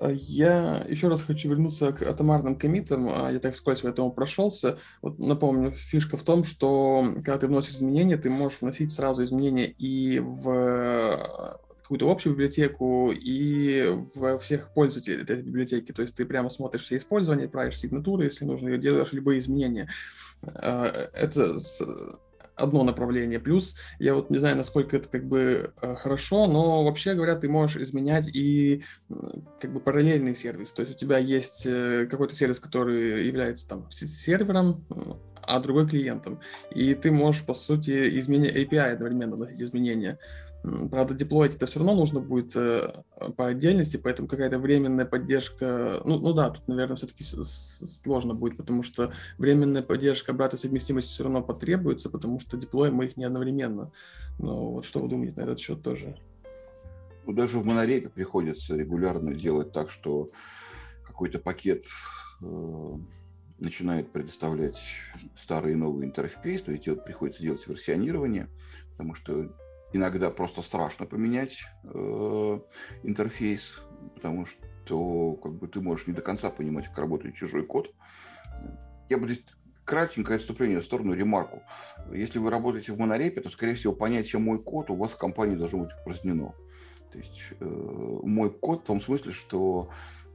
Speaker 1: я еще раз хочу вернуться к атомарным комитам. А, я так вскользь по этому прошелся. Вот напомню, фишка в том, что когда ты вносишь изменения, ты можешь вносить сразу изменения и в э, какую-то общую библиотеку и во всех пользователей этой библиотеки. То есть ты прямо смотришь все использования, правишь сигнатуры, если нужно, и делаешь любые изменения. Э, это одно направление. Плюс, я вот не знаю, насколько это как бы э, хорошо, но вообще говоря, ты можешь изменять и как бы параллельный сервис. То есть у тебя есть э, какой-то сервис, который является там сервером, а другой клиентом. И ты можешь, по сути, изменять API одновременно вносить изменения. Правда, деплоить это все равно нужно будет э, по отдельности, поэтому какая-то временная поддержка, ну, ну да, тут, наверное, все-таки сложно будет, потому что временная поддержка обратной совместимости все равно потребуется, потому что деплоим мы их не одновременно. Но вот что вы думаете на этот счет тоже?
Speaker 3: Ну, даже в монорепе приходится регулярно делать так, что какой-то пакет э, начинает предоставлять старый и новый интерфейс, то есть приходится делать версионирование, потому что иногда просто страшно поменять э, интерфейс, потому что как бы ты можешь не до конца понимать, как работает чужой код. Я бы здесь кратенькое отступление в сторону ремарку. Если вы работаете в монорепе, то, скорее всего, понятие «мой код» у вас в компании должно быть упразднено. То есть э, мой код в том смысле, что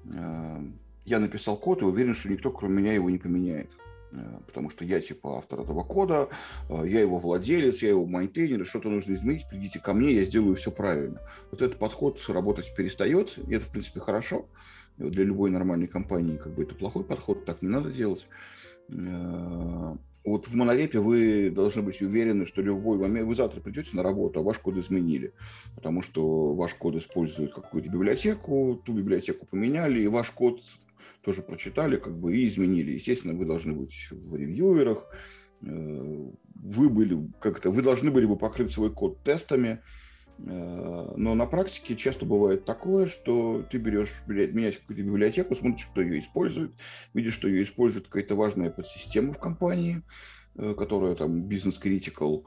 Speaker 3: э, я написал код и уверен, что никто, кроме меня, его не поменяет. Э, потому что я типа автор этого кода, э, я его владелец, я его maintainer, что-то нужно изменить, придите ко мне, я сделаю все правильно. Вот этот подход работать перестает, и это, в принципе, хорошо. Для любой нормальной компании как бы это плохой подход, так не надо делать. Э, вот в монорепе вы должны быть уверены, что любой момент, вы завтра придете на работу, а ваш код изменили, потому что ваш код использует какую-то библиотеку, ту библиотеку поменяли, и ваш код тоже прочитали как бы и изменили. Естественно, вы должны быть в ревьюерах, э, вы были как-то, вы должны были бы покрыть свой код тестами, Э, но на практике часто бывает такое, что ты берешь, меняешь какую-то библиотеку, смотришь, кто ее использует, видишь, что ее использует какая-то важная подсистема в компании, э, которая там бизнес-критикал,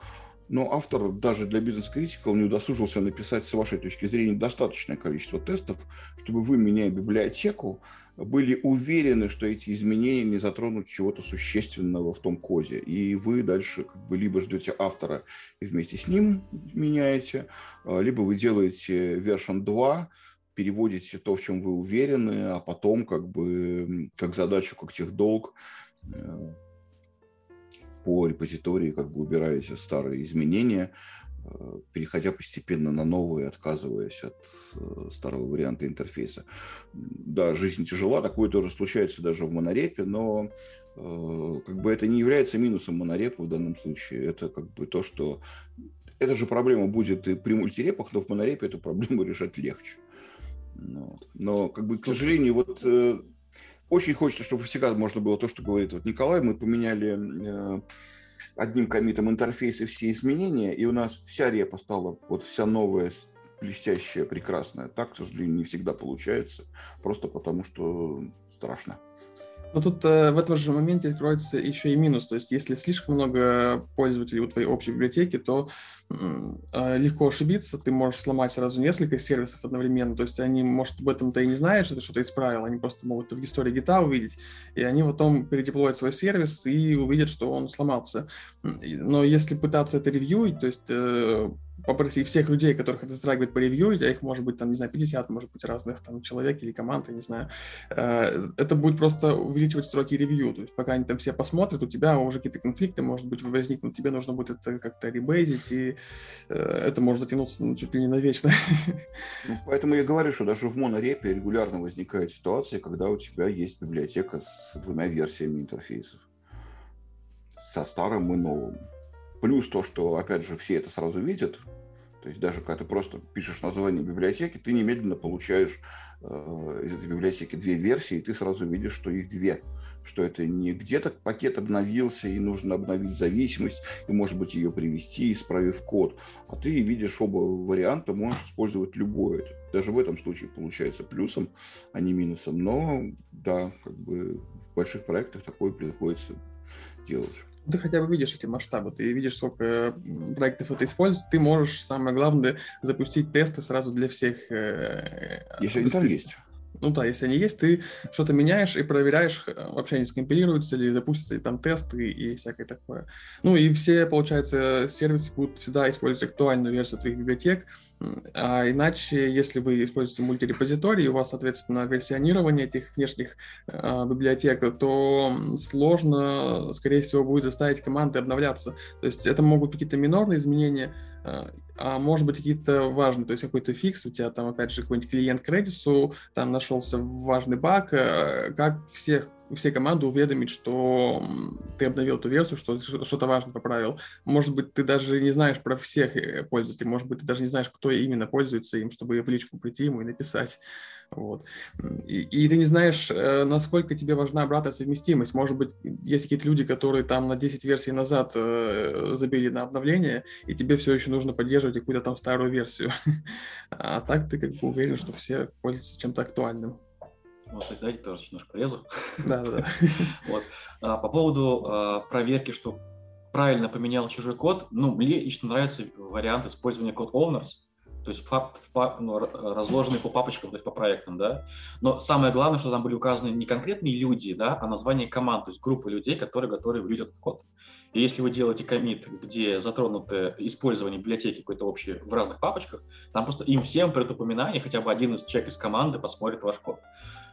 Speaker 3: но автор даже для бизнес-критикал не удосужился написать, с вашей точки зрения, достаточное количество тестов, чтобы вы, меняя библиотеку, были уверены, что эти изменения не затронут чего-то существенного в том коде. И вы дальше как бы либо ждете автора и вместе с ним меняете, а, либо вы делаете version 2, переводите то, в чем вы уверены, а потом как бы как задачу, как техдолг э, по репозитории как бы убираете старые изменения, переходя постепенно на новые, отказываясь от э, старого варианта интерфейса. Да, жизнь тяжела, такое тоже случается даже в монорепе, но э, как бы это не является минусом монорепа в данном случае. Это как бы то, что эта же проблема будет и при мультирепах, но в монорепе эту проблему решать легче. Но, но как бы, к сожалению, вот очень хочется, чтобы всегда можно было то, что говорит вот Николай. Мы поменяли э, одним комитом интерфейс и все изменения, и у нас вся репа стала вот вся новая, блестящая, прекрасная. Так, к сожалению, не всегда получается, просто потому что страшно.
Speaker 1: Но тут э, в этом же моменте откроется еще и минус. То есть, если слишком много пользователей у твоей общей библиотеки, то э, легко ошибиться. Ты можешь сломать сразу несколько сервисов одновременно. То есть, они, может, об этом-то и не знают, что ты что-то исправил. Они просто могут в истории гита увидеть. И они потом передеплоят свой сервис и увидят, что он сломался. Но если пытаться это ревьюить, то есть э, попросить всех людей, которых это затрагивает, поревьюить, а их может быть, там, не знаю, 50, может быть, разных там человек или команд, я не знаю, э, это будет просто увеличивать сроки ревью, то есть пока они там все посмотрят, у тебя уже какие-то конфликты, может быть, возникнут, тебе нужно будет это как-то ребейзить, и э, это может затянуться ну, чуть ли не навечно.
Speaker 3: Ну, поэтому я говорю, что даже в монорепе регулярно возникает ситуация, когда у тебя есть библиотека с двумя версиями интерфейсов, со старым и новым. Плюс то, что, опять же, все это сразу видят. То есть даже когда ты просто пишешь название библиотеки, ты немедленно получаешь э, из этой библиотеки две версии, и ты сразу видишь, что их две. Что это не где-то пакет обновился, и нужно обновить зависимость, и, может быть, ее привести, исправив код. А ты видишь оба варианта, можешь использовать любой. Это даже в этом случае получается плюсом, а не минусом. Но, да, как бы в больших проектах такое приходится делать
Speaker 1: ты хотя бы видишь эти масштабы, ты видишь, сколько проектов это используют, ты можешь, самое главное, запустить тесты сразу для всех.
Speaker 3: Э, Если они там есть.
Speaker 1: Ну да, если они есть, ты что-то меняешь и проверяешь, э, вообще они скомпилируются или запустятся ли там тесты и всякое такое. Ну и все, получается, сервисы будут всегда использовать актуальную версию твоих библиотек, а иначе, если вы используете мультирепозиторий, у вас, соответственно, версионирование этих внешних э, библиотек, то сложно, скорее всего, будет заставить команды обновляться. То есть это могут быть какие-то минорные изменения, э, а может быть какие-то важные, то есть какой-то фикс, у тебя там опять же какой-нибудь клиент к Redis, там нашелся важный баг, э, как всех все команды уведомить, что ты обновил эту версию, что что-то важное поправил. Может быть, ты даже не знаешь про всех э, пользователей, может быть, ты даже не знаешь, кто именно пользуется им, чтобы в личку прийти ему и написать. Вот. И, и ты не знаешь, э, насколько тебе важна обратная совместимость. Может быть, есть какие-то люди, которые там на 10 версий назад э, забили на обновление, и тебе все еще нужно поддерживать какую-то там старую версию. А так ты как бы уверен, что все пользуются чем-то актуальным.
Speaker 2: Вот, кстати, давайте тоже немножко полезу.
Speaker 1: Да, да.
Speaker 2: Вот. А, по поводу а, проверки, что правильно поменял чужой код, ну, мне лично нравится вариант использования код owners, то есть пап, пап, ну, разложенные по папочкам, то есть по проектам, да. Но самое главное, что там были указаны не конкретные люди, да, а название команд, то есть группы людей, которые готовы влить этот код. И если вы делаете комит, где затронуто использование библиотеки какой-то общей в разных папочках, там просто им всем при упоминании хотя бы один из человек из команды посмотрит ваш код.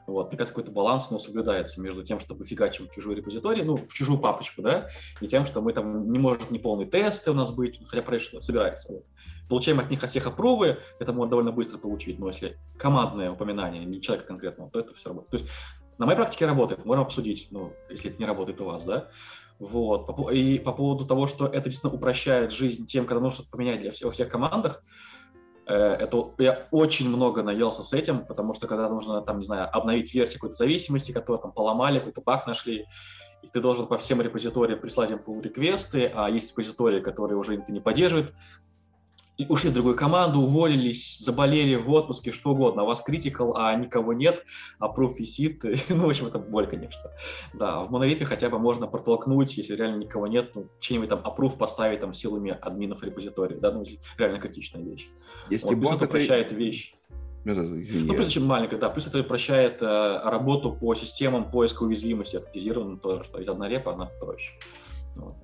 Speaker 2: Вот, мне какой-то баланс ну, соблюдается между тем, чтобы фигачим в чужой репозиторий, ну, в чужую папочку, да, и тем, что мы там не может не полные тесты у нас быть, хотя проект собирается. Вот. Получаем от них от всех опровы, это можно довольно быстро получить, но если командное упоминание, не человека конкретного, то это все работает. То есть на моей практике работает, можем обсудить, ну, если это не работает у вас, да. Вот. И по поводу того, что это действительно упрощает жизнь тем, когда нужно поменять для всех, во всех командах, это я очень много наелся с этим, потому что когда нужно, там, не знаю, обновить версию какой-то зависимости, которую там поломали, какой-то баг нашли, и ты должен по всем репозиториям прислать им pull реквесты а есть репозитории, которые уже ты не ушли в другую команду, уволились, заболели в отпуске, что угодно, а у вас критикал, а никого нет, а пруф висит, ну, в общем, это боль, конечно. Да, в монорепе хотя бы можно протолкнуть, если реально никого нет, ну, что-нибудь там approve поставить там силами админов репозитория, да, ну, реально критичная вещь.
Speaker 3: Если
Speaker 2: вот, плюс это
Speaker 3: это-
Speaker 2: упрощает вещь.
Speaker 3: Это, извини,
Speaker 2: Ну,
Speaker 3: я-
Speaker 2: плюс очень маленькая, да, плюс это упрощает э, работу по системам поиска уязвимости автоматизированным тоже, что из одна репа она проще. Вот.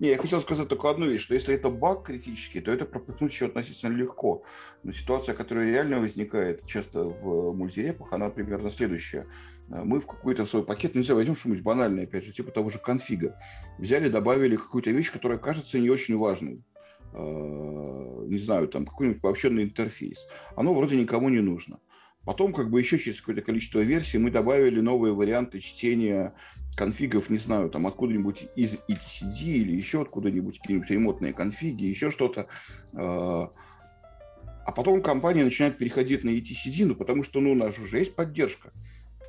Speaker 3: Не, я хотел сказать только одну вещь, что если это баг критический, то это пропихнуть еще относительно легко. Но ситуация, которая реально возникает часто в мультирепах, она примерно следующая. Мы в какой-то свой пакет, нельзя возьмем что-нибудь банальное, опять же, типа того же конфига. Взяли, добавили какую-то вещь, которая кажется не очень важной. А, Не знаю, там какой-нибудь пообщенный интерфейс. Оно вроде никому не нужно. Потом, как бы еще через какое-то количество версий, мы добавили новые варианты чтения конфигов, не знаю, там откуда-нибудь из etcd или еще откуда-нибудь какие-нибудь ремонтные конфиги, еще что-то. А а потом компания начинает переходить на etcd, ну, потому что, ну, у нас же уже есть поддержка.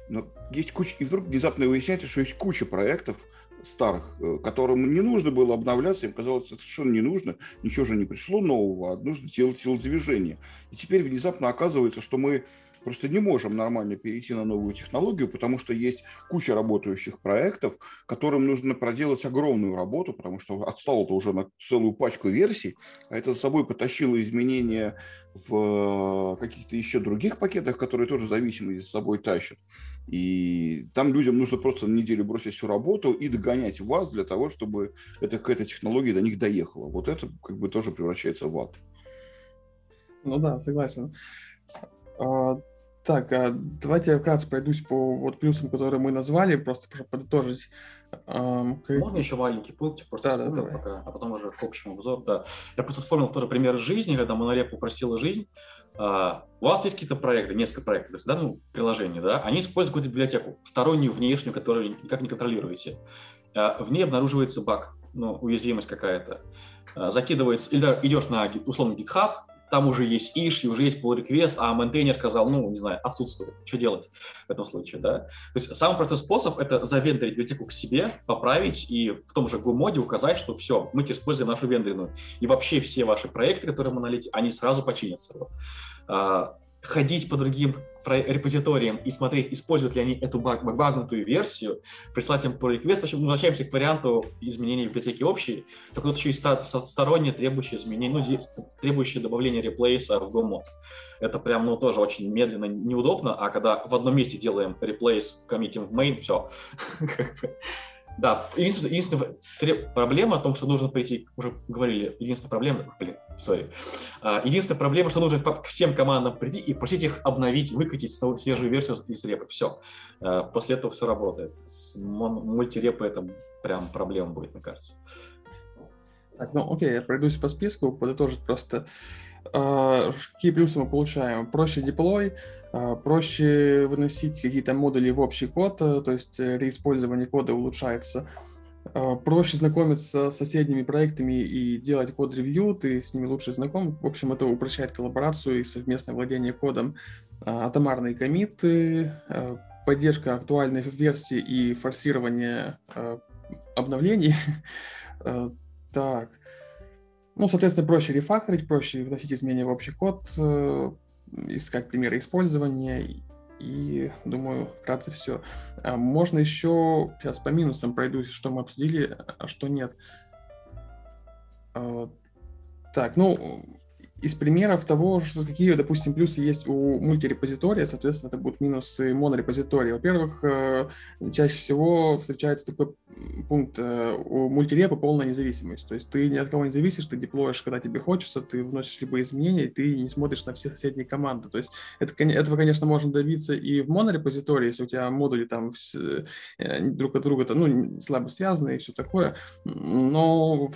Speaker 3: Но есть куча... И вдруг внезапно выясняется, что есть куча проектов старых, э, которым не нужно было обновляться, им казалось, совершенно не нужно, ничего же не пришло нового, а нужно делать телодвижение. И теперь внезапно оказывается, что мы просто не можем нормально перейти на новую технологию, потому что есть куча работающих проектов, которым нужно проделать огромную работу, потому что отстало-то уже на целую пачку версий, а это за собой потащило изменения в каких-то еще других пакетах, которые тоже зависимость за собой тащат. И там людям нужно просто на неделю бросить всю работу и догонять вас для того, чтобы эта какая-то технология до них доехала. Вот это как бы тоже превращается в ад.
Speaker 1: Ну да, согласен. Так, а давайте я вкратце пройдусь по вот плюсам, которые мы назвали, просто чтобы подытожить. Ам, к-
Speaker 2: Можно еще маленький пунктик, просто
Speaker 1: Да, да,
Speaker 2: вспомнил
Speaker 1: давай.
Speaker 2: пока, а потом уже к общему обзору. Да. Я просто вспомнил тоже пример из жизни, когда монореп упростила жизнь. А, у вас есть какие-то проекты, несколько проектов, да, ну, приложения, да, они используют какую-то библиотеку, стороннюю, внешнюю, которую никак не контролируете. А, в ней обнаруживается баг, ну, уязвимость какая-то. А, закидывается, или да, идешь на, условно, GitHub, там уже есть issue, уже есть pull request, а мейнтейнер сказал, ну, не знаю, отсутствует. Что делать в этом случае, да? То есть самый простой способ – это завендорить библиотеку к себе, поправить и в том же GUMODе указать, что все, мы теперь используем нашу вендорную. И вообще все ваши проекты, которые мы налить, они сразу починятся. Вот. Ходить по другим репозиториям и смотреть, используют ли они эту баг- багнутую версию, прислать им pull request. В мы возвращаемся к варианту изменения библиотеки общей, только тут еще и ста- сторонние требующие изменения, ну, требующие добавления реплейса в GoMod. Это прям, ну, тоже очень медленно, неудобно, а когда в одном месте делаем replace, коммитим в main, все. Да, единственная, единственная проблема в том, что нужно прийти, уже говорили, единственная проблема, блин, сори, А, единственная проблема, что нужно к всем командам прийти и просить их обновить, выкатить свежую версию из репы, все. После этого все работает. С мультирепой это прям проблема будет, мне кажется.
Speaker 1: Так, ну окей, я пройдусь по списку, подытожить просто. А, Какие плюсы мы получаем? Проще деплой, а, проще выносить какие-то модули в общий код, а, то есть э, реиспользование кода улучшается. А, Проще знакомиться с соседними проектами и делать код-ревью, ты с ними лучше знаком. В общем, это упрощает коллаборацию и совместное владение кодом. Атомарные комиты, поддержка актуальной версии и форсирование обновлений. Так. Ну, соответственно, проще рефакторить, проще вносить изменения в общий код, э, искать примеры использования. и- думаю, вкратце все. можно еще, сейчас по минусам пройдусь, что мы обсудили, а что нет. А, Так, ну, из примеров того, что какие, допустим, плюсы есть у мультирепозитория, соответственно, это будут минусы монорепозитория. Во-первых, э, чаще всего встречается такой пункт э, у мультирепа полная независимость. То есть ты ни от кого не зависишь, ты деплоишь, когда тебе хочется, ты вносишь любые изменения, ты не смотришь на все соседние команды. То есть это, этого, конечно, можно добиться и в монорепозитории, если у тебя модули там э, друг от друга ну, слабо связаны и все такое. Но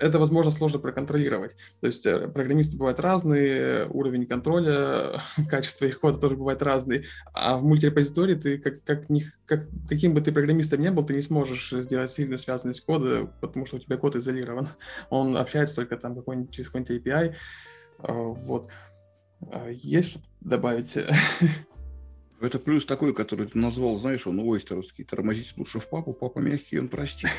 Speaker 1: это, возможно, сложно проконтролировать. То есть э, программисты бывают разные, уровень контроля, качество их кода тоже бывает разный. А в мультирепозитории ты, как, как, них, как, каким бы ты программистом не был, ты не сможешь сделать сильную связанность кода, потому что у тебя код изолирован. Он общается только там какой-нибудь, через какой-нибудь API. А, Вот. А, Есть что добавить?
Speaker 3: Это плюс такой, который ты назвал, знаешь, он ойстеровский. Тормозить лучше в папу, папа мягкий, он простит.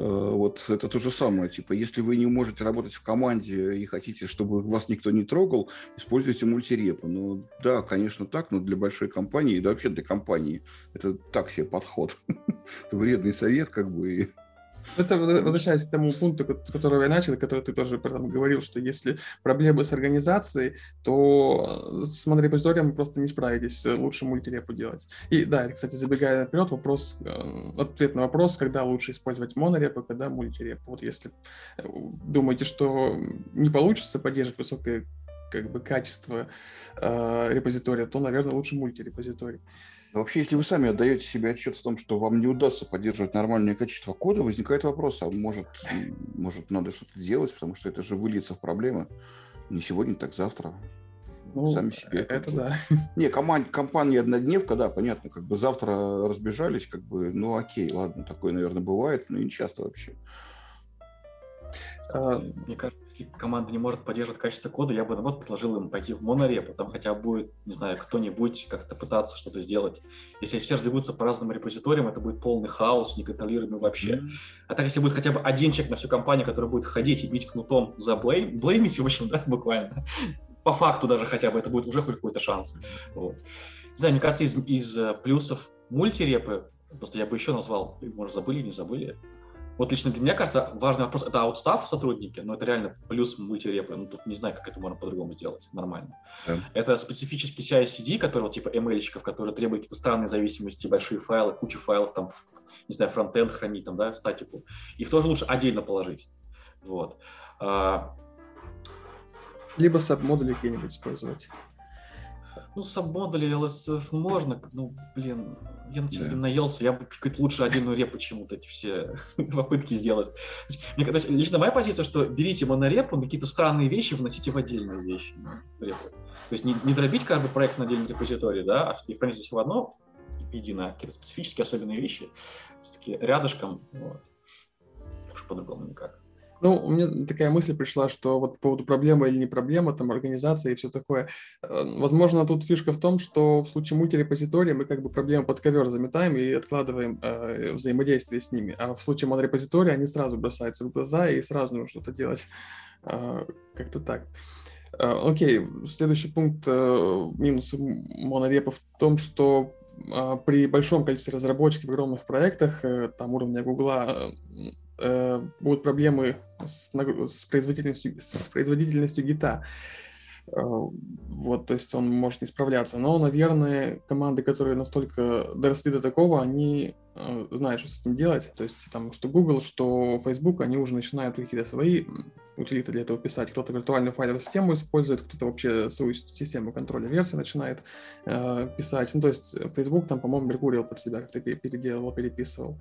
Speaker 3: Э, вот это то же самое. Типа, если вы не можете работать в команде и хотите, чтобы вас никто не трогал, используйте мультирепы. Ну, да, конечно, так, но для большой компании, да вообще для компании, это так себе подход. Это вредный совет, как бы,
Speaker 1: это возвращаясь к тому пункту, с которого я начал, который ты тоже потом говорил, что если проблемы с организацией, то с монорепозиторием просто не справитесь, лучше мультирепу делать. И да, кстати, забегая наперед, вопрос, э, ответ на вопрос, когда лучше использовать монорепу, когда мультирепу. Вот если э, думаете, что не получится поддерживать высокое как бы качество э, репозитория, то, наверное, лучше мультирепозиторий.
Speaker 3: Вообще, если вы сами отдаете себе отчет в том, что вам не удастся поддерживать нормальное качество кода, возникает вопрос, а может, может надо что-то делать, потому что это же выльется в проблемы. Не сегодня, так завтра.
Speaker 1: Ну, Сами себе. Это да.
Speaker 3: Не, команд, компания однодневка, да, понятно, как бы завтра разбежались, как бы, ну окей, ладно, такое, наверное, бывает, но не часто вообще.
Speaker 2: А, мне кажется, если команда не может поддерживать качество кода, я бы наоборот предложил им пойти в монорепо, там хотя бы будет, не знаю, кто-нибудь как-то пытаться что-то сделать. Если все разбегутся по разным репозиториям, это будет полный хаос, неконтролируемый вообще. Mm-hmm. А так, если будет хотя бы один человек на всю компанию, который будет ходить и бить кнутом за блейм, блеймить, в общем, да, буквально, по факту даже хотя бы, это будет уже хоть какой-то шанс. Вот. Не знаю, мне кажется, из, из э, плюсов мультирепы, просто я бы еще назвал, может, забыли, не забыли, вот лично для меня кажется, важный вопрос это аутстав сотрудники, но это реально плюс мультирепы. Ну, тут не знаю, как это можно по-другому сделать нормально. Да. Это специфический CI-CD, который вот, типа ML-чиков, которые требуют какие-то странные зависимости, большие файлы, кучу файлов, там, не знаю, фронтенд хранить, там, да, статику. Их тоже лучше отдельно положить. Вот. А...
Speaker 1: Либо саб-модули какие-нибудь использовать.
Speaker 2: Ну, сабмодули LSF можно, ну, блин, я на да. наелся, я бы какую-то лучше отдельную репу чему-то эти все попытки сделать. Мне, то есть, лично моя позиция, что берите монорепу, какие-то странные вещи вносите в отдельные вещи. В репу. То есть не, не дробить как бы проект на отдельный репозиторий, да, а все-таки хранить все в одно, едино, какие-то специфические особенные вещи, все-таки рядышком, вот. Уж по-другому никак.
Speaker 1: Ну, у меня такая мысль пришла, что вот по поводу проблемы или не проблема, там, организация и все такое. Э, возможно, тут фишка в том, что в случае мультирепозитория мы как бы проблему под ковер заметаем и откладываем э, взаимодействие с ними. А в случае монорепозитория они сразу бросаются в глаза и сразу нужно что-то делать. Э, как-то так. Э, окей, следующий пункт э, минуса монорепа в том, что при большом количестве разработчиков в огромных проектах, э, там уровня Гугла, э, будут проблемы с, производительностью, с производительностью гита. Э, вот, то есть он может не справляться. Но, наверное, команды, которые настолько доросли до такого, они э, знают, что с этим делать. То есть там что Google, что Facebook, они уже начинают какие-то свои утилиты для этого писать. Кто-то виртуальную файловую систему использует, кто-то вообще свою систему контроля версии начинает э, писать. Ну, то есть Facebook там, по-моему, Mercurial под себя как-то переделывал, переписывал.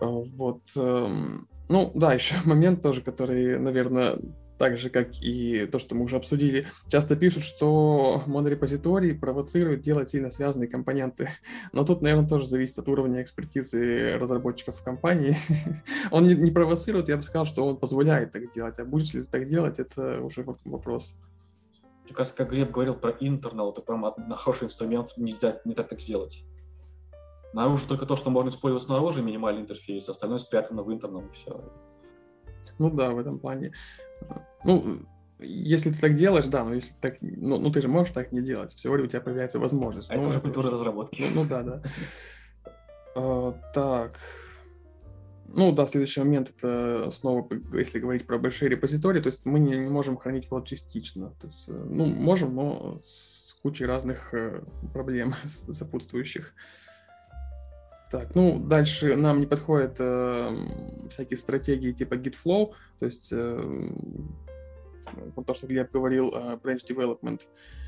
Speaker 1: Э, вот. Эм, ну, да, еще момент тоже, который, наверное, так же, как и то, что мы уже обсудили, часто пишут, что монорепозиторий провоцирует делать сильно связанные компоненты. Но тут, наверное, тоже зависит от уровня экспертизы разработчиков в компании. он не, провоцирует, я бы сказал, что он позволяет так делать. А будешь ли ты так делать, это уже вопрос.
Speaker 2: Кажется, как Глеб говорил про internal, это прям хороший инструмент нельзя не так так сделать. Наружу только то, что можно использовать снаружи, минимальный интерфейс, остальное спрятано в интерном, все.
Speaker 1: Ну да, в этом плане. Ну, если ты так делаешь, да, но если так, ну, ну ты же можешь так не делать, всего лишь у тебя появляется возможность.
Speaker 2: А ну, это уже культура разработки.
Speaker 1: Ну, ну да, да. А, так. Ну да, следующий момент это снова, если говорить про большие репозитории, то есть мы не, не можем хранить код частично. То есть, э, ну, можем, но с кучей разных э, проблем сопутствующих. Так, ну, дальше нам не подходят э, всякие стратегии типа GitFlow, то есть э, то, что Глеб говорил, э, branch development. Э,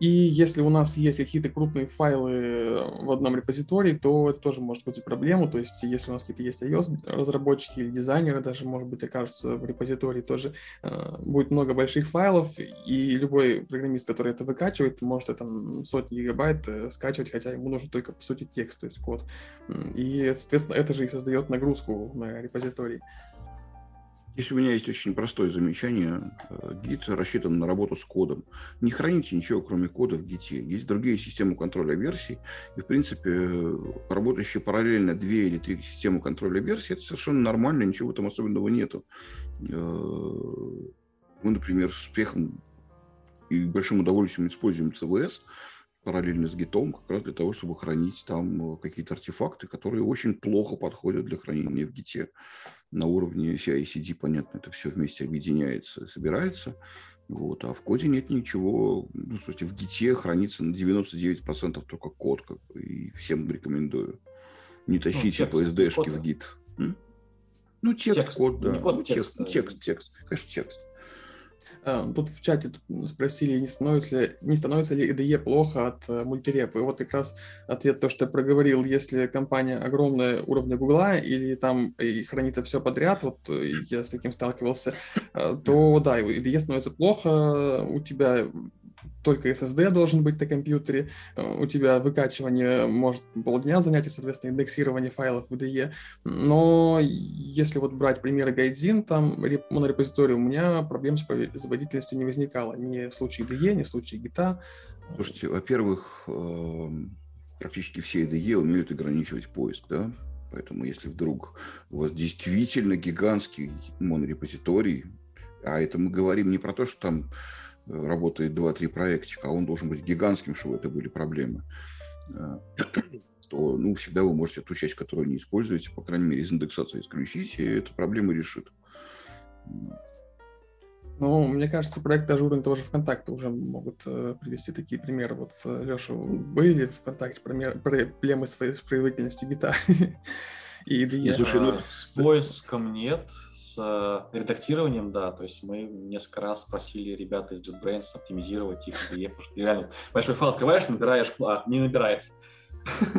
Speaker 1: и если у нас есть какие-то крупные файлы в одном репозитории, то это тоже может быть проблему. То есть, если у нас какие-то есть iOS-разработчики или дизайнеры, даже, может быть, окажутся в репозитории, тоже э, будет много больших файлов, и любой программист, который это выкачивает, может там сотни гигабайт э, скачивать, хотя ему нужен только, по сути, текст, то есть код. И, соответственно, это же и создает нагрузку на репозиторий.
Speaker 3: Здесь у меня есть очень простое замечание. Э, гид рассчитан на работу с кодом. Не храните ничего, кроме кода в гите. Есть другие системы контроля версий. И, в принципе, работающие параллельно две или три системы контроля версий, это совершенно нормально, ничего там особенного нету. Э, мы, например, с успехом и большим удовольствием используем CVS параллельно с гитом, как раз для того, чтобы хранить там э, какие-то артефакты, которые очень плохо подходят для хранения в гите на уровне CI-CD, понятно, это все вместе объединяется, собирается. Вот. А в коде нет ничего. Ну, в смысле, в гите хранится на 99% только код. Как бы, и всем рекомендую. Не ну, тащите ну, PSD-шки в гит. М? Ну, текст, текст код, да. Код, ну, текст, текст, текст, текст. Конечно, текст.
Speaker 1: Эм, тут в чате спросили, не становится, ли, не становится ли IDE плохо от э, мультирепа. И вот как раз ответ то, что я проговорил. Если компания огромная уровня Гугла или там и хранится все подряд, вот э, я с таким сталкивался, э, то да, IDE становится плохо, у тебя только SSD должен быть на компьютере, у тебя выкачивание может полдня занять, и, соответственно, индексирование файлов в IDE. Но если вот брать примеры Гайдзин, там монорепозиторий, у меня проблем с производительностью не возникало ни в случае IDE, ни в случае Git.
Speaker 3: Слушайте, во-первых, эм, практически все IDE умеют ограничивать поиск, да? Поэтому если вдруг у вас действительно гигантский монорепозиторий, а это мы говорим не про то, что там работает 2-3 проектика, а он должен быть гигантским, чтобы это были проблемы, э, то ну, всегда вы можете ту часть, которую не используете, по крайней мере, из индексации исключить, и эта проблема решит.
Speaker 1: Ну, мне кажется, проекты ажурные тоже ВКонтакте уже могут э, привести такие примеры. Вот, э, Леша, были в ВКонтакте пример, проблемы с производительностью гита
Speaker 2: и IDE? Слушай, ну, с поиском нет, с редактированием, да, то есть мы несколько раз просили ребят из JetBrains оптимизировать их IDE, потому что реально большой файл открываешь, набираешь, а, не набирается.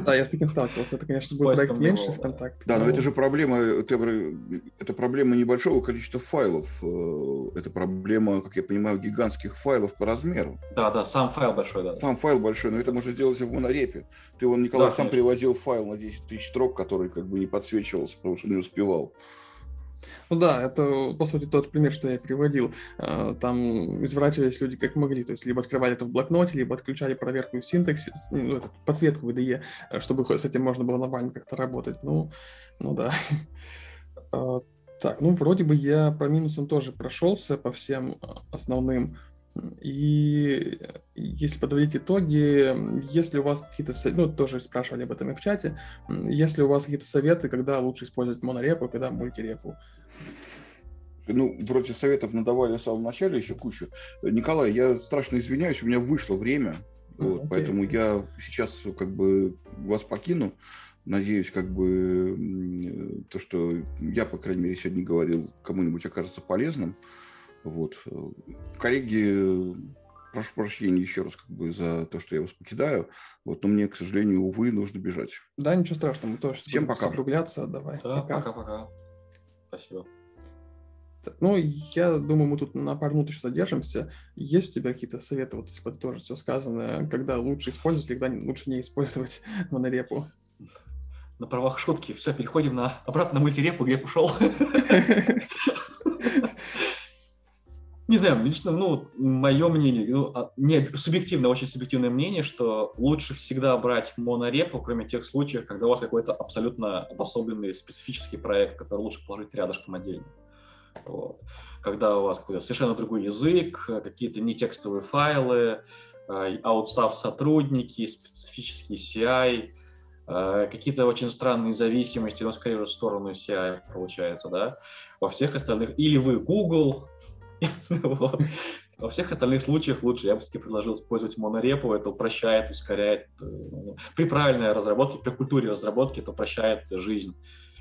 Speaker 1: Да, я с таким сталкивался. Это, конечно, будет проект меньше ВКонтакте.
Speaker 3: Да, но это же проблема, это проблема небольшого количества файлов. Э, это проблема, как я понимаю, гигантских файлов по размеру.
Speaker 2: Да, да, сам файл большой, да.
Speaker 3: Сам файл большой, но это можно сделать в монорепе. Ты, вон, Николай, да, сам конечно. привозил файл на 10 тысяч строк, который как бы не подсвечивался, потому что не успевал.
Speaker 1: Ну да, это, по сути, тот пример, что я приводил. А, там изворачивались люди как могли, то есть либо открывали это в блокноте, либо отключали проверку синтаксис, ну, подсветку VDE, э, чтобы с этим можно было нормально как-то работать. Ну, ну да. А, так, ну вроде бы я по минусам тоже прошелся по всем основным и если подводить итоги, если у вас какие-то, ну, тоже спрашивали об этом и в чате, если у вас какие-то советы, когда лучше использовать монорепу, когда мультирепу?
Speaker 3: Ну, против советов надавали в самом начале еще кучу. Николай, я страшно извиняюсь, у меня вышло время, вот, okay. поэтому я сейчас как бы вас покину. Надеюсь, как бы то, что я, по крайней мере, сегодня говорил, кому-нибудь окажется полезным. Вот. Коллеги, прошу прощения еще раз как бы за то, что я вас покидаю. Вот, но мне, к сожалению, увы, нужно бежать.
Speaker 1: Да, ничего страшного, мы тоже
Speaker 3: Всем пока.
Speaker 1: закругляться. Давай.
Speaker 2: Да, пока-пока. Спасибо.
Speaker 1: Ну, я думаю, мы тут на пару минут еще задержимся. Есть у тебя какие-то советы, вот если тоже все сказано, когда лучше использовать, когда лучше не использовать монорепу?
Speaker 2: На правах шутки. Все, переходим на обратно на мультирепу, где ушел. Не знаю, лично, ну, мое мнение, ну, а, не, субъективное, очень субъективное мнение, что лучше всегда брать монорепу, кроме тех случаев, когда у вас какой-то абсолютно обособленный специфический проект, который лучше положить рядышком отдельно. Вот. Когда у вас какой-то совершенно другой язык, какие-то нетекстовые файлы, а, аутстав сотрудники, специфический CI, а, какие-то очень странные зависимости, но скорее в сторону CI получается, да, во всех остальных, или вы Google, вот. Во всех остальных случаях лучше я бы все предложил использовать монорепу, это упрощает, ускоряет. Э, при правильной разработке, при культуре разработки это упрощает жизнь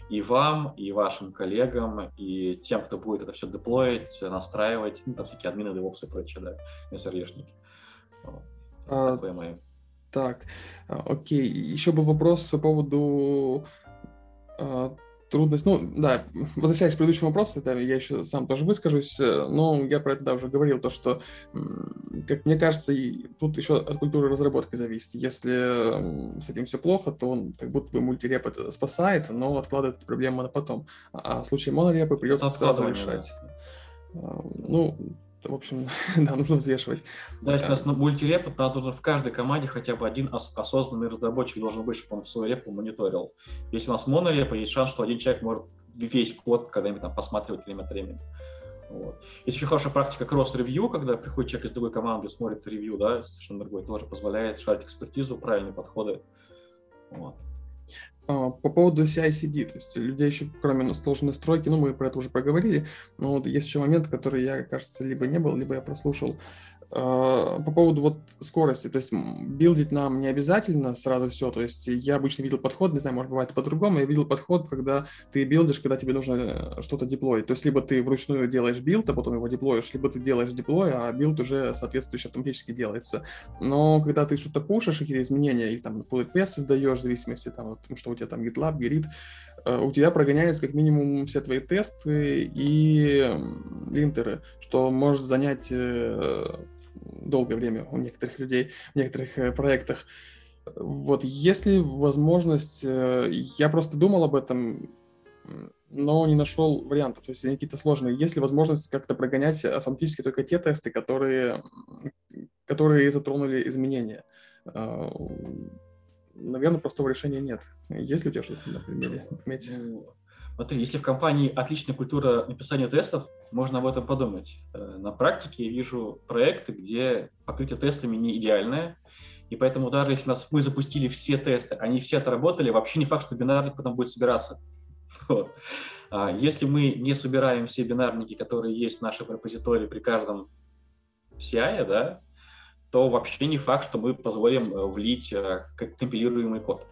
Speaker 2: и вам, и вашим коллегам, и тем, кто будет это все деплоить, настраивать, ну, там всякие админы, DevOps и прочее, да, SRE-шники. Вот. А, Такое мое.
Speaker 1: Так, а, окей. Еще был вопрос по поводу а, трудность, ну да, возвращаясь к предыдущему вопросу, это я еще сам тоже выскажусь, э, но я про это да, уже говорил, то что, как мне кажется, и тут еще от культуры разработки зависит. Если с этим все плохо, то он как будто бы мультиреп это спасает, но откладывает эту проблему на потом. А в случае монорепа придется сразу решать. Да. Ну, в общем, да, нужно взвешивать.
Speaker 2: Да, нас на мультиреп, то должен в каждой команде хотя бы один ос- осознанный разработчик должен быть, чтобы он свою репу мониторил. Если у нас монорепа, есть шанс, что один человек может весь код когда-нибудь там посматривать время от времени. Вот. Есть еще хорошая практика кросс-ревью, когда приходит человек из другой команды, смотрит ревью, да, совершенно другой, тоже позволяет шарить экспертизу, правильные подходы. Вот.
Speaker 1: А, по поводу CI/CD, то есть людей еще, кроме сложной настройки, ну, мы про это уже поговорили, но вот есть еще момент, который я, кажется, либо не был, либо я прослушал. А, по поводу вот скорости, то есть билдить нам не обязательно сразу все, то есть я обычно видел подход, не знаю, может бывает по-другому, я видел подход, когда ты билдишь, когда тебе нужно э, что-то деплоить, то есть либо ты вручную делаешь build, а потом его деплоишь, либо ты делаешь деплой, а build уже соответствующе автоматически делается. Но когда ты что-то пушишь, какие-то изменения, или там pull request создаешь, в зависимости там, от, что у тебя там GitLab, Git, э, у тебя прогоняются как минимум все твои тесты и линтеры, что может занять э, долгое время у некоторых людей, в некоторых э, проектах. Вот, если возможность, э, я просто думал об этом, но не нашел вариантов, то есть они какие-то сложные. Есть ли возможность как-то прогонять автоматически только те тесты, которые, которые затронули изменения? Э, Наверное, простого решения нет. Есть ли у тебя что-то на примере?
Speaker 2: Смотри, если в компании отличная культура написания тестов, можно об этом подумать. Э, на практике я вижу проекты, где покрытие тестами не идеальное, и поэтому даже если нас, мы запустили все тесты, они все отработали, вообще не факт, что бинарник потом будет собираться. Вот. А если мы не собираем все бинарники, которые есть в нашей репозитории при каждом CI, да, то вообще не факт, что мы позволим э, влить э, компилируемый код.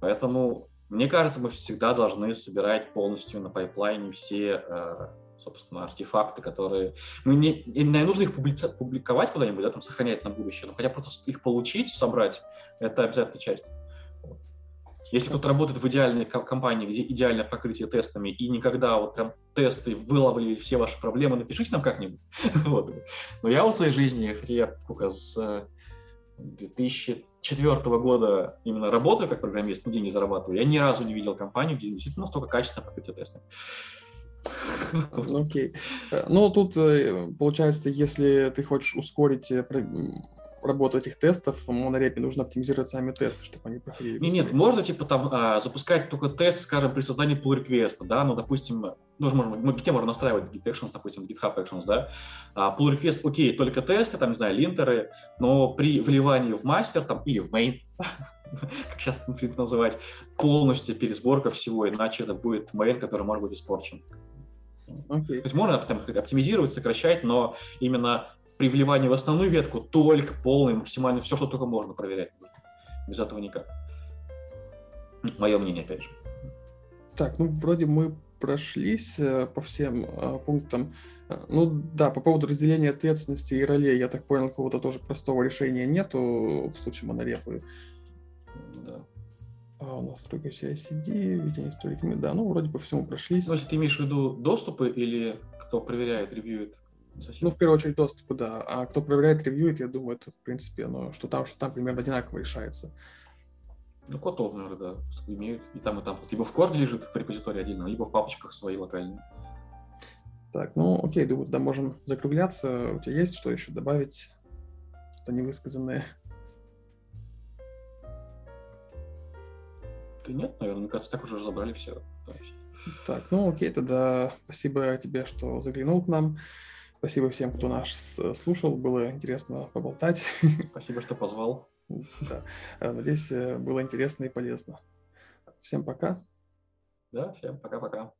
Speaker 2: Поэтому мне кажется, мы всегда должны собирать полностью на пайплайне все, э, собственно, артефакты, которые... Ну, не, не нужно их публиковать куда-нибудь, да, там, сохранять на будущее, но хотя просто их получить, собрать, это обязательная часть. Если кто-то работает в идеальной компании, где идеальное покрытие тестами, и никогда вот прям тесты выловили все ваши проблемы, напишите нам как-нибудь. Но я в своей жизни, хотя я сколько, с 2000 четвертого года именно работаю как программист, но деньги зарабатываю, я ни разу не видел компанию, где действительно настолько качественно покрытие тесты.
Speaker 1: Окей. Okay. Ну, тут э, получается, если ты хочешь ускорить э, работу этих тестов в монорепе нужно оптимизировать сами тесты, чтобы они проходили.
Speaker 2: Нет, нет, можно типа там а, запускать только тест, скажем, при создании pull request, да, ну, допустим, ну, можно, мы где можно настраивать Git Actions, допустим, GitHub Actions, да, а, pull request, окей, только тесты, там, не знаю, линтеры, но при вливании в мастер, там, или в main, как сейчас это принято называть, полностью пересборка всего, иначе это будет main, который может быть испорчен. Okay. То есть можно там, оптимизировать, сокращать, но именно при вливании в основную ветку только полный, максимально все, что только можно проверять. Без этого никак. Мое мнение, опять же.
Speaker 1: Так, ну вроде мы прошлись э, по всем э, пунктам. Э, ну да, по поводу разделения ответственности и ролей, я так понял, какого-то тоже простого решения нету в случае монорепы. Да. А у нас только CICD, ведение историками, да, ну вроде по всему прошлись.
Speaker 2: Ну, если ты имеешь в виду доступы или кто проверяет, ревьюет?
Speaker 1: Совсем. Ну, в первую очередь, доступы, да. А кто проверяет, ревьюет, я думаю, это, в принципе, оно, что там, что там примерно одинаково решается.
Speaker 2: Ну, котов, наверное, да, имеют. И там, и там. Либо в корде лежит в репозитории отдельно, либо в папочках свои локальные.
Speaker 1: Так, ну, окей, думаю, тогда можем закругляться. У тебя есть что еще добавить? Что невысказанное?
Speaker 2: Да нет, наверное, мне кажется, так уже разобрали все.
Speaker 1: Так, ну окей, тогда спасибо тебе, что заглянул к нам. Спасибо всем, кто нас слушал. Было интересно поболтать.
Speaker 2: Спасибо, что позвал.
Speaker 1: Да. Надеюсь, было интересно и полезно. Всем пока.
Speaker 2: Да, всем пока-пока.